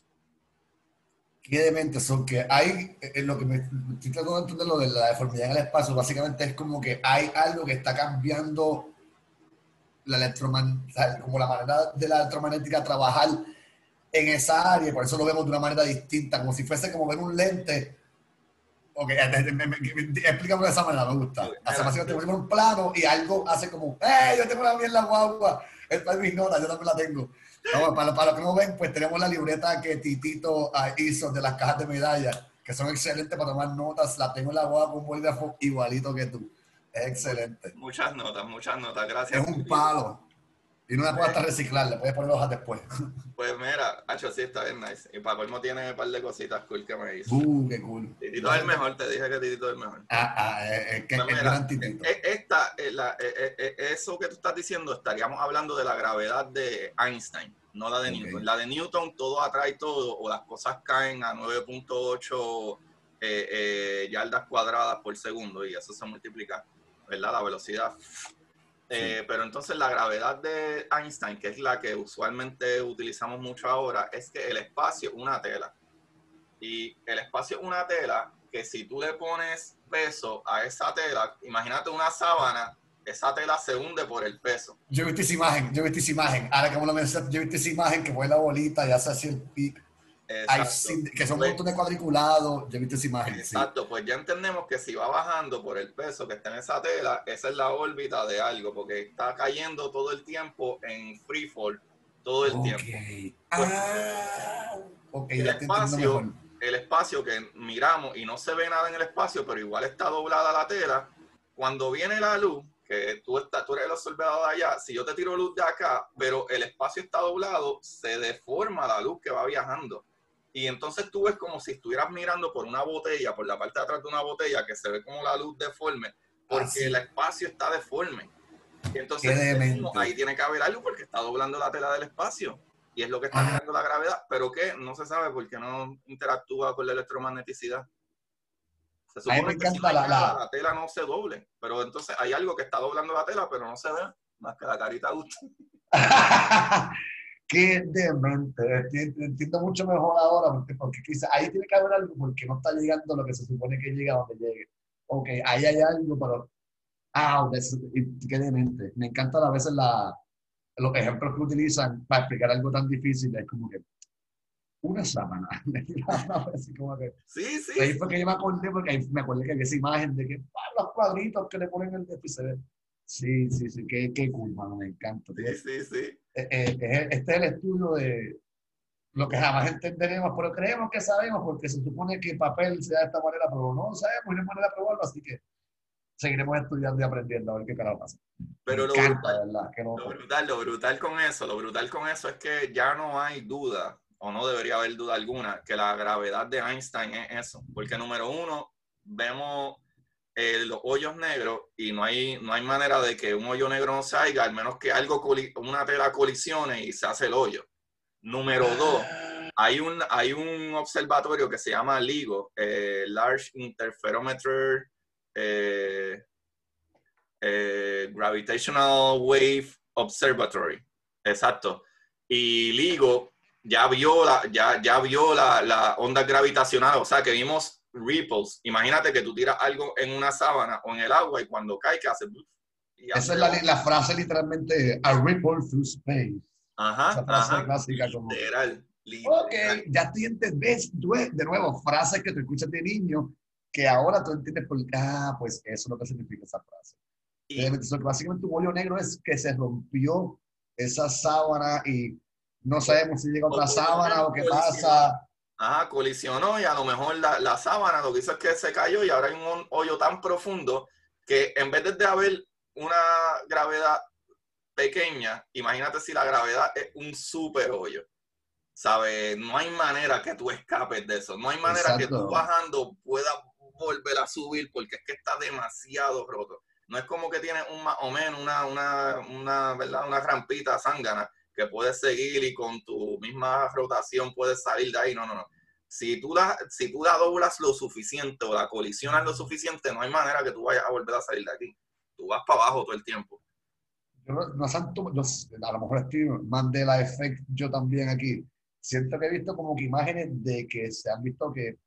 Qué demente son que hay, en lo que me estoy tratando de entender lo de la deformidad en el espacio, básicamente es como que hay algo que está cambiando la electromagnética, como la manera de la electromagnética trabajar en esa área, por eso lo vemos de una manera distinta, como si fuese como ver un lente. Ok, explícame de esa manera, me gusta. Hace más que un plano y algo hace como, ¡eh! Yo tengo la mía en la guagua. Es para mis notas, yo también la tengo. para, para los que no ven, pues tenemos la libreta que Titito ah, hizo de las cajas de medallas, que son excelentes para tomar notas. La tengo en la guagua con un bolígrafo igualito que tú. Excelente. Muchas notas, muchas notas, gracias. Es un palo. Y no la puedes hasta reciclar, le puedes poner hojas después. Pues mira, Hacho, sí, está bien nice. Y para colmo tiene un par de cositas cool que me hizo. Uh, qué cool. Titito es el mejor, te dije que Titito es el mejor. Ah, ah, eh, eh que pues es gran Titito. Eh, esta, eh, la, eso que tú estás diciendo, estaríamos hablando de la gravedad de Einstein, no la de Newton. La de Newton, todo atrae todo, o las cosas caen a 9.8 yardas cuadradas por segundo, y eso se multiplica ¿verdad? La velocidad. Eh, pero entonces la gravedad de Einstein, que es la que usualmente utilizamos mucho ahora, es que el espacio es una tela. Y el espacio es una tela que si tú le pones peso a esa tela, imagínate una sábana, esa tela se hunde por el peso. Yo he visto esa imagen, yo he visto esa imagen. Ahora que lo mencionas, yo he visto esa imagen que fue la bolita y hace así el pic que son un montón de cuadriculados, ya viste esa imagen. Exacto, pues ya entendemos que si va bajando por el peso que está en esa tela, esa es la órbita de algo, porque está cayendo todo el tiempo en free fall, todo el tiempo. Pues, ah, el, espacio, el espacio que miramos y no se ve nada en el espacio, pero igual está doblada la tela, cuando viene la luz, que tú, estás, tú eres el observador de allá, si yo te tiro luz de acá, pero el espacio está doblado, se deforma la luz que va viajando. Y entonces tú ves como si estuvieras mirando por una botella, por la parte de atrás de una botella, que se ve como la luz deforme, porque el espacio está deforme. Y entonces ahí tiene que haber algo porque está doblando la tela del espacio. Y es lo que está creando la gravedad, pero que no se sabe porque no interactúa con la electromagneticidad. Se supone que la, la, tela no se doble, pero entonces hay algo que está doblando la tela, pero no se ve, más que la carita gusta. qué demente. Entiendo mucho mejor ahora porque, porque quizá ahí tiene que haber algo porque no está llegando lo que se supone que llega donde llegue. Ok, ahí hay algo, pero. Ah, qué demente. Me encantan a veces la, los ejemplos que utilizan para explicar algo tan difícil. Es como que. una sábana. Así como que, Sí, sí. ahí fue que yo me acordé, porque ahí me acordé que había esa imagen de que ah, los cuadritos que le ponen el de se ve. Sí, sí, sí, qué, qué cool, mano, me encanta. Sí, sí, sí. Eh, eh, es- este es el estudio de lo que jamás entenderemos, pero creemos que sabemos, porque se supone que el papel se da de esta manera, pero no sabemos y no hay manera de probarlo, así que seguiremos estudiando y aprendiendo a ver qué carajo pasa. Pero lo encanta, brutal. Qué loco. lo brutal, lo brutal con eso, lo brutal con eso es que ya no hay duda, o no debería haber duda alguna, que la gravedad de Einstein es eso. Porque número uno, vemos eh, los hoyos negros y no hay, no hay manera de que un hoyo negro no se haga, al menos que algo, una tela colisione y se hace el hoyo. Número dos, hay un, hay un observatorio que se llama LIGO, eh, Large Interferometer eh, eh, Gravitational Wave Observatory. Exacto. Y LIGO ya vio la, ya, ya vio la, la onda gravitacional, o sea que vimos ripples. Imagínate que tú tiras algo en una sábana o en el agua y cuando cae, que hace? Y Esa es la, la frase literalmente, a ripple through space. Ajá, Esa frase ajá. clásica como... Literal. Ok, ya tú ves, de nuevo, frases que tú escuchas de niño, que ahora tú entiendes por ah, pues eso es lo que significa esa frase. Y- Obviamente, eso, básicamente un hoyo negro es que se rompió esa sábana y no sabemos si llega otra sábana o qué pasa. Ajá, colisionó y a lo mejor la, la sábana lo que hizo es que se cayó y ahora hay un hoyo tan profundo que en vez de haber una gravedad pequeña, imagínate si la gravedad es un super hoyo. ¿Sabes? No hay manera que tú escapes de eso. No hay manera que tú bajando puedas volver a subir porque es que está demasiado roto. No es como que tienes un más o menos una, una, una, ¿verdad? una rampita zángana que puedes seguir y con tu misma rotación puedes salir de ahí. No, no, no. Si tú la, si tú la doblas lo suficiente o la colisionas lo suficiente, no hay manera que tú vayas a volver a salir de aquí. Tú vas para abajo todo el tiempo. Yo no, santo, yo- a lo mejor estoy Mandela Effect yo también aquí. Siento que he visto como que imágenes de que se han visto que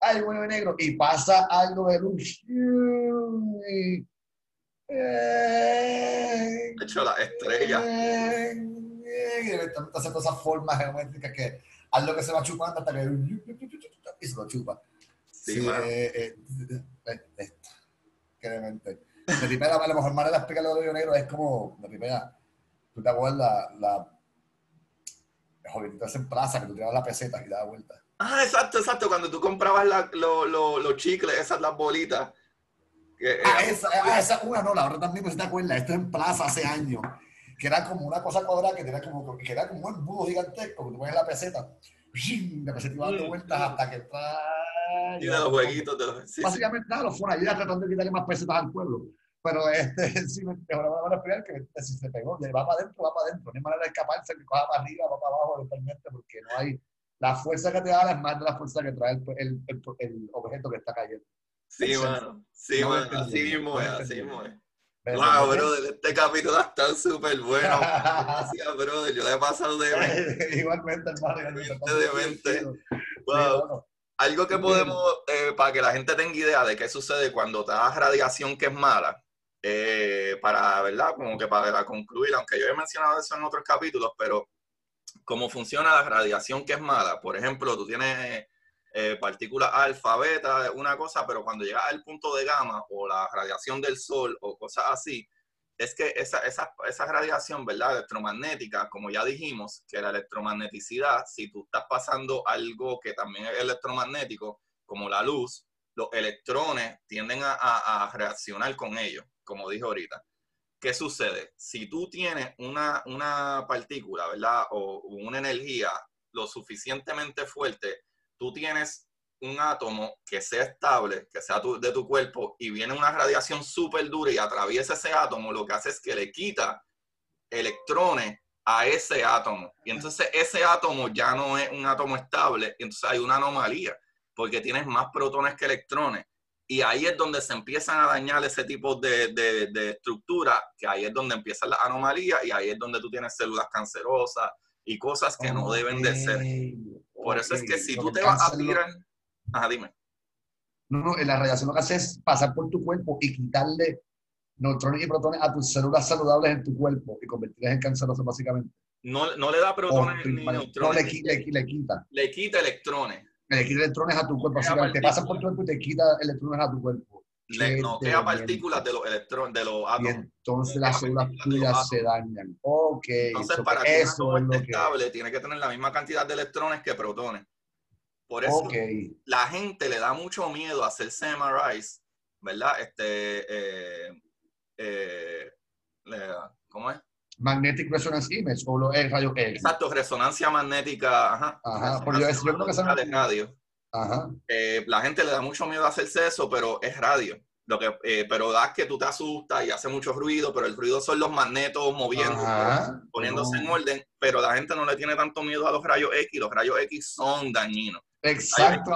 hay un hoyo negro y pasa algo de luz. Y, eh, De hecho, las estrellas. Eh, y hace todas esas formas geométricas que haz lo que se va chupando hasta que y se lo chupa. Sí, Sí, eh, eh, eh, eh, demente. De primera, la mejor manera de explicar lo de hoyo negro es como, de primera, tú te acuerdas la, la jovencitas en plaza que tú tirabas la peseta y dabas vuelta. Ah, exacto, exacto. Cuando tú comprabas la- lo- lo- los chicles, esas las bolitas. que Ah, era- esa, ah, esa una no, la otra también, pues, te acuerdas, esto en plaza hace años, que era como una cosa cuadrada, que era como, que era como un embudo gigantesco, que tú pones la peseta, la peseta iba dando vueltas hasta que está... y de los jueguitos. de los- sí, sí. Básicamente, nada, los fueron allá tratando de quitarle más pesetas al pueblo. Pero este, sí, me van a explicar que si se pegó, ya va para adentro, va para adentro. No hay manera de escaparse, que coja para arriba, va para abajo eventualmente, porque no hay. La fuerza que te da es más de la fuerza que trae el, el, el, el objeto que está cayendo. Sí, mano. Sí, mano. Así mismo es, así mismo es. Wow, brother, este capítulo está súper bueno. Gracias, brother. Yo le he pasado de. Igualmente, hermano. De mente. Wow. Algo que podemos, eh, para que la gente tenga idea de qué sucede cuando te das radiación que es mala, eh, para, ¿verdad? Como que para concluir, aunque yo he mencionado eso en otros capítulos, pero cómo funciona la radiación que es mala. Por ejemplo, tú tienes eh, partículas alfa, beta, una cosa, pero cuando llegas al punto de gamma o la radiación del sol o cosas así, es que esa, esa, esa radiación, ¿verdad? Electromagnética, como ya dijimos, que la electromagneticidad, si tú estás pasando algo que también es electromagnético, como la luz, los electrones tienden a, reaccionar con ellos, como dije ahorita. ¿Qué sucede? Si tú tienes una, una partícula, ¿verdad? O una energía lo suficientemente fuerte, tú tienes un átomo que sea estable, que sea tu- de tu cuerpo, y viene una radiación súper dura y atraviesa ese átomo, lo que hace es que le quita electrones a ese átomo. Y entonces ese átomo ya no es un átomo estable, y entonces hay una anomalía, porque tienes más protones que electrones. Y ahí es donde se empiezan a dañar ese tipo de, de, de estructura, que ahí es donde empiezan las anomalías y ahí es donde tú tienes células cancerosas y cosas que no deben de ser. Por eso es que si tú te vas a tirar... Ajá, dime. No, no, la radiación lo que hace es pasar por tu cuerpo y quitarle neutrones y protones a tus células saludables en tu cuerpo y convertirlas en cancerosas básicamente. No, no le da protones ni No, neutrones. le, qui- le, le quita. Le quita electrones. Le quita electrones a tu cuerpo. Que te pasan por tu cuerpo y te quita electrones a tu cuerpo. Le demente. partículas de los electrones, de los Y átomos. entonces las células tuyas se dañan. Ok. Entonces, so para que eso átomo es que. estable, tiene que tener la misma cantidad de electrones que protones. Por eso la gente le da mucho miedo a hacerse MRIs, ¿verdad? Este, eh, eh, ¿cómo es? Magnetic Resonance Image o lo, el rayo X. Exacto, resonancia magnética, ajá. Ajá, yo- resonancia yo creo que magnética de radio. Ajá. Eh, la gente le da mucho miedo a hacerse eso, pero es radio. Lo que, eh, pero da que tú te asustas y hace mucho ruido, pero el ruido son los magnetos moviendo, poniéndose en No. orden, pero la gente no le tiene tanto miedo a los rayos X, los rayos X son dañinos. Exacto.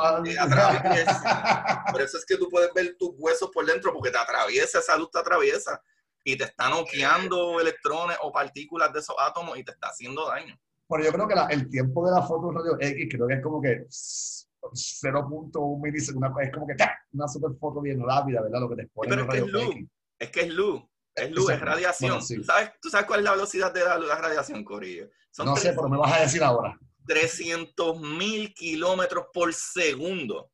Por eso es que tú puedes ver tus huesos por dentro, porque te atraviesa, esa luz te atraviesa y te está noqueando electrones o partículas de esos átomos y te está haciendo daño. Pero yo creo que la- el tiempo de la foto radio X creo que es como que 0.1 milisegundos. Es como que ¡ta! una super foto bien rápida, ¿verdad? Lo que te expone Pero es que es que es luz. Es luz, es radiación. Bueno, sí. ¿Tú, sabes, ¿Tú sabes cuál es la velocidad de la, la radiación, Corillo? Son No sé, pero me vas a decir ahora. 300 mil kilómetros por segundo.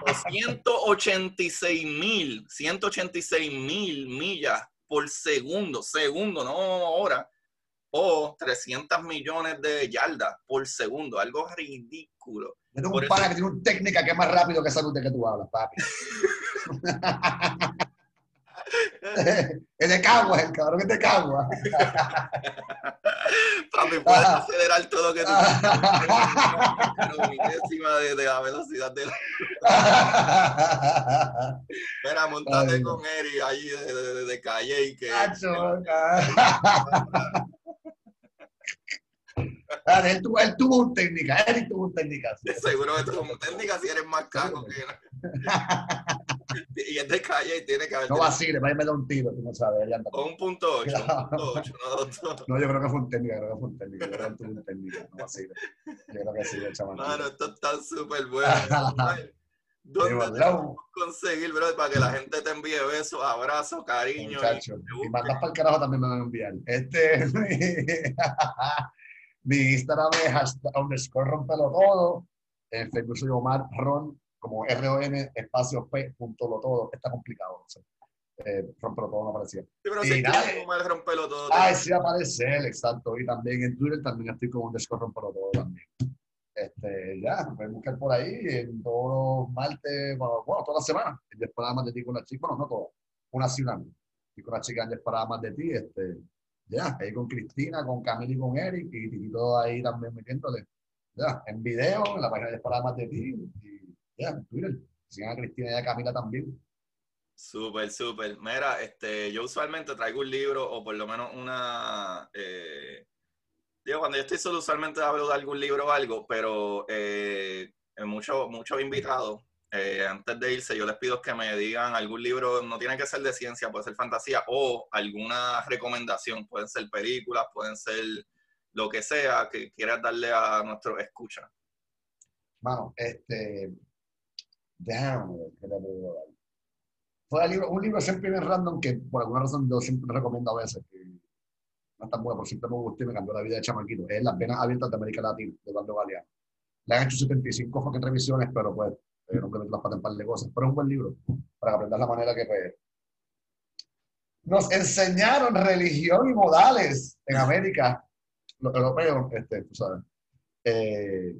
O 186 mil, 186 mil millas por segundo. Segundo, no hora. O 300 millones de yardas por segundo. Algo ridículo. Por un eso- pana que tiene una técnica que es más rápido que esa luz de que tú hablas, papi. es de Cagua, el cabrón es de Cagua. Papi, puedes acelerar todo lo que tú Ah. pero milésima de, de la velocidad de la... Mira, montate Ay, con Eri allí de, de, de- calle y que... Cacho, ah. Dale, él, tuvo, él tuvo un técnica, Eric tuvo un técnica. Seguro que tú como técnica si eres más cago que... y es de calle y tiene que haber... No vacile, va a irme da un tiro, tú no sabes. él anda- O un punto ocho, un punto ocho, no dos. No, yo creo que fue un técnica, creo que fue un técnica, yo creo que él tuvo un técnica, no vacile. Yo creo que sí, el chamaquito. Mano, esto está súper bueno. ¿Dónde conseguir, bro? Para que la gente te envíe besos, abrazos, cariño. y Muchacho. Y mandas para el carajo también me van a enviar. Este, mi Instagram es hashtag underscore rompelo todo. En Facebook soy Omar Ron, como R-O-N, espacio P, punto lo todo. Está complicado. no sé. Eh, rompelo todo no aparecía. Sí, pero Y si nada, romperlo todo. Ay, sí aparece él, exacto. Y también en Twitter también estoy como underscore rompelo todo también. Este, ya, me pueden buscar por ahí en todos los martes, bueno, bueno, todas las semanas. En Desparada más de ti con la chica, bueno, no todas, una no. Y con la chica en Desparada más de ti, este, ya, ahí con Cristina, con Camila y con Eric, y Titito ahí también metiéndole, ya, en video, en la página de Desparada más de ti, y ya, en Twitter. Sigan a Cristina y a Camila también. Súper, súper. Mira, este, yo usualmente traigo un libro o por lo menos una... eh, digo, cuando yo estoy solo usualmente hablo de algún libro o algo, pero eh, muchos muchos invitados, eh, antes de irse, yo les pido que me digan algún libro, no tiene que ser de ciencia, puede ser fantasía, o alguna recomendación, pueden ser películas, pueden ser lo que sea que quieras darle a nuestros escuchas. Mano, este, déjame ver qué te puedo dar. Fue libro, un libro siempre bien random que por alguna razón yo siempre recomiendo a veces. Que no es tan bueno, pero siempre me gustó y me cambió la vida de chamaquito. Es Las venas abiertas de América Latina, de Eduardo Galeano. Le han hecho 75 fucking revisiones, pero pues, no me meto las patas en un par de cosas. Pero es un buen libro para aprender la manera que pues, nos enseñaron religión y modales en América, los europeos, este, tú sabes. Eh,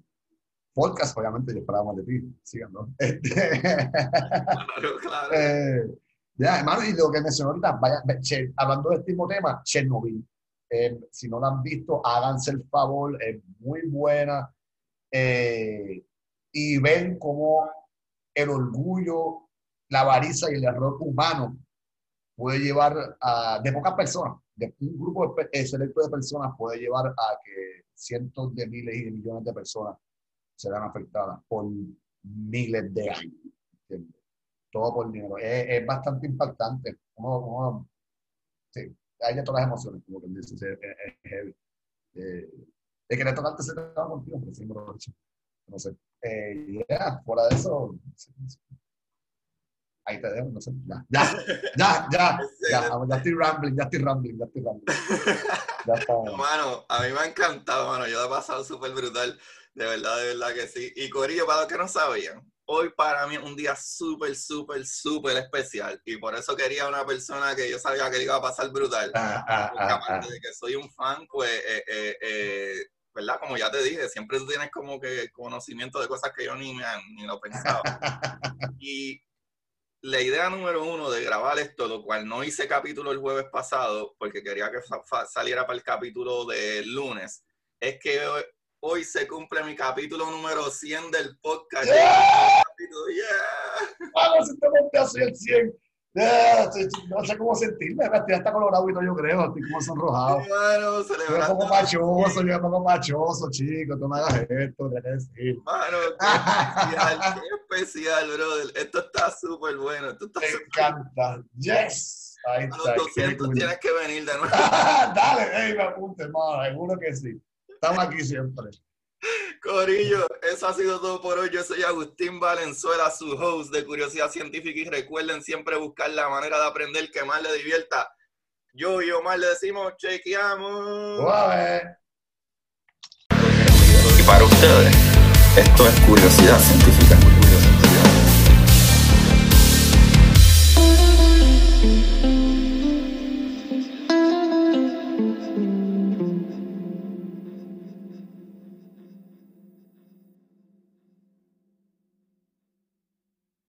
podcast, obviamente, yo esperaba más de ti. Sigan, ¿no? Este, Claro, claro. eh, ya, hermano, y lo que mencionó ahorita, vaya, che- hablando de este mismo tema, Chernobyl. Eh, si no la han visto, háganse el favor, es muy buena. Eh, y ven cómo el orgullo, la avaricia y el error humano puede llevar a, de pocas personas, de un grupo de selecto de personas puede llevar a que cientos de miles y de millones de personas serán afectadas por miles de años. Todo por dinero. Es, es bastante impactante. Sí, hay de todas las emociones, como que dices, es, es- es. Eh, de querer tocarte ese tema contigo, pero sí. No sé. Eh, ya, fuera de eso, ahí te dejo, no sé, ya, ya, ya, ya, ya, ya, estoy rambling, ya estoy rambling, ya estoy rambling. Ya está. Mano, a mí me ha encantado, mano, yo he pasado súper brutal, de verdad, de verdad que sí. Y Corillo, para los que no sabían, hoy para mí es un día súper, súper, súper especial. Y por eso quería una persona que yo sabía que iba a pasar brutal. Ah, ah, ah, aparte de que soy un fan, pues, eh, eh, eh, ¿verdad? Como ya te dije, siempre tú tienes como que conocimiento de cosas que yo ni, me, ni lo pensaba. y la idea número uno de grabar esto, lo cual no hice capítulo el jueves pasado, porque quería que saliera para el capítulo del lunes, es que hoy, se cumple mi capítulo número 100 del podcast. ¡Yeah! Vamos, este el 100 no sé cómo sentirme, estoy hasta colorado y todo, yo creo, estoy como sonrojado. Bueno, yo como machoso, yo como machoso, chico, tú me hagas esto, de decir. Mano, qué especial, qué especial, brother. Esto está súper bueno. Esto está me encanta, yes. Ahí está, los 200 tienes que venir de nuevo. Dale, hey, me apunte, hermano, seguro que sí. Estamos aquí siempre. Corillo, eso ha sido todo por hoy. Yo soy Agustín Valenzuela, su host de Curiosidad Científica y recuerden siempre buscar la manera de aprender que más le divierta. Yo y Omar le decimos, chequeamos. Y para ustedes, esto es Curiosidad Científica.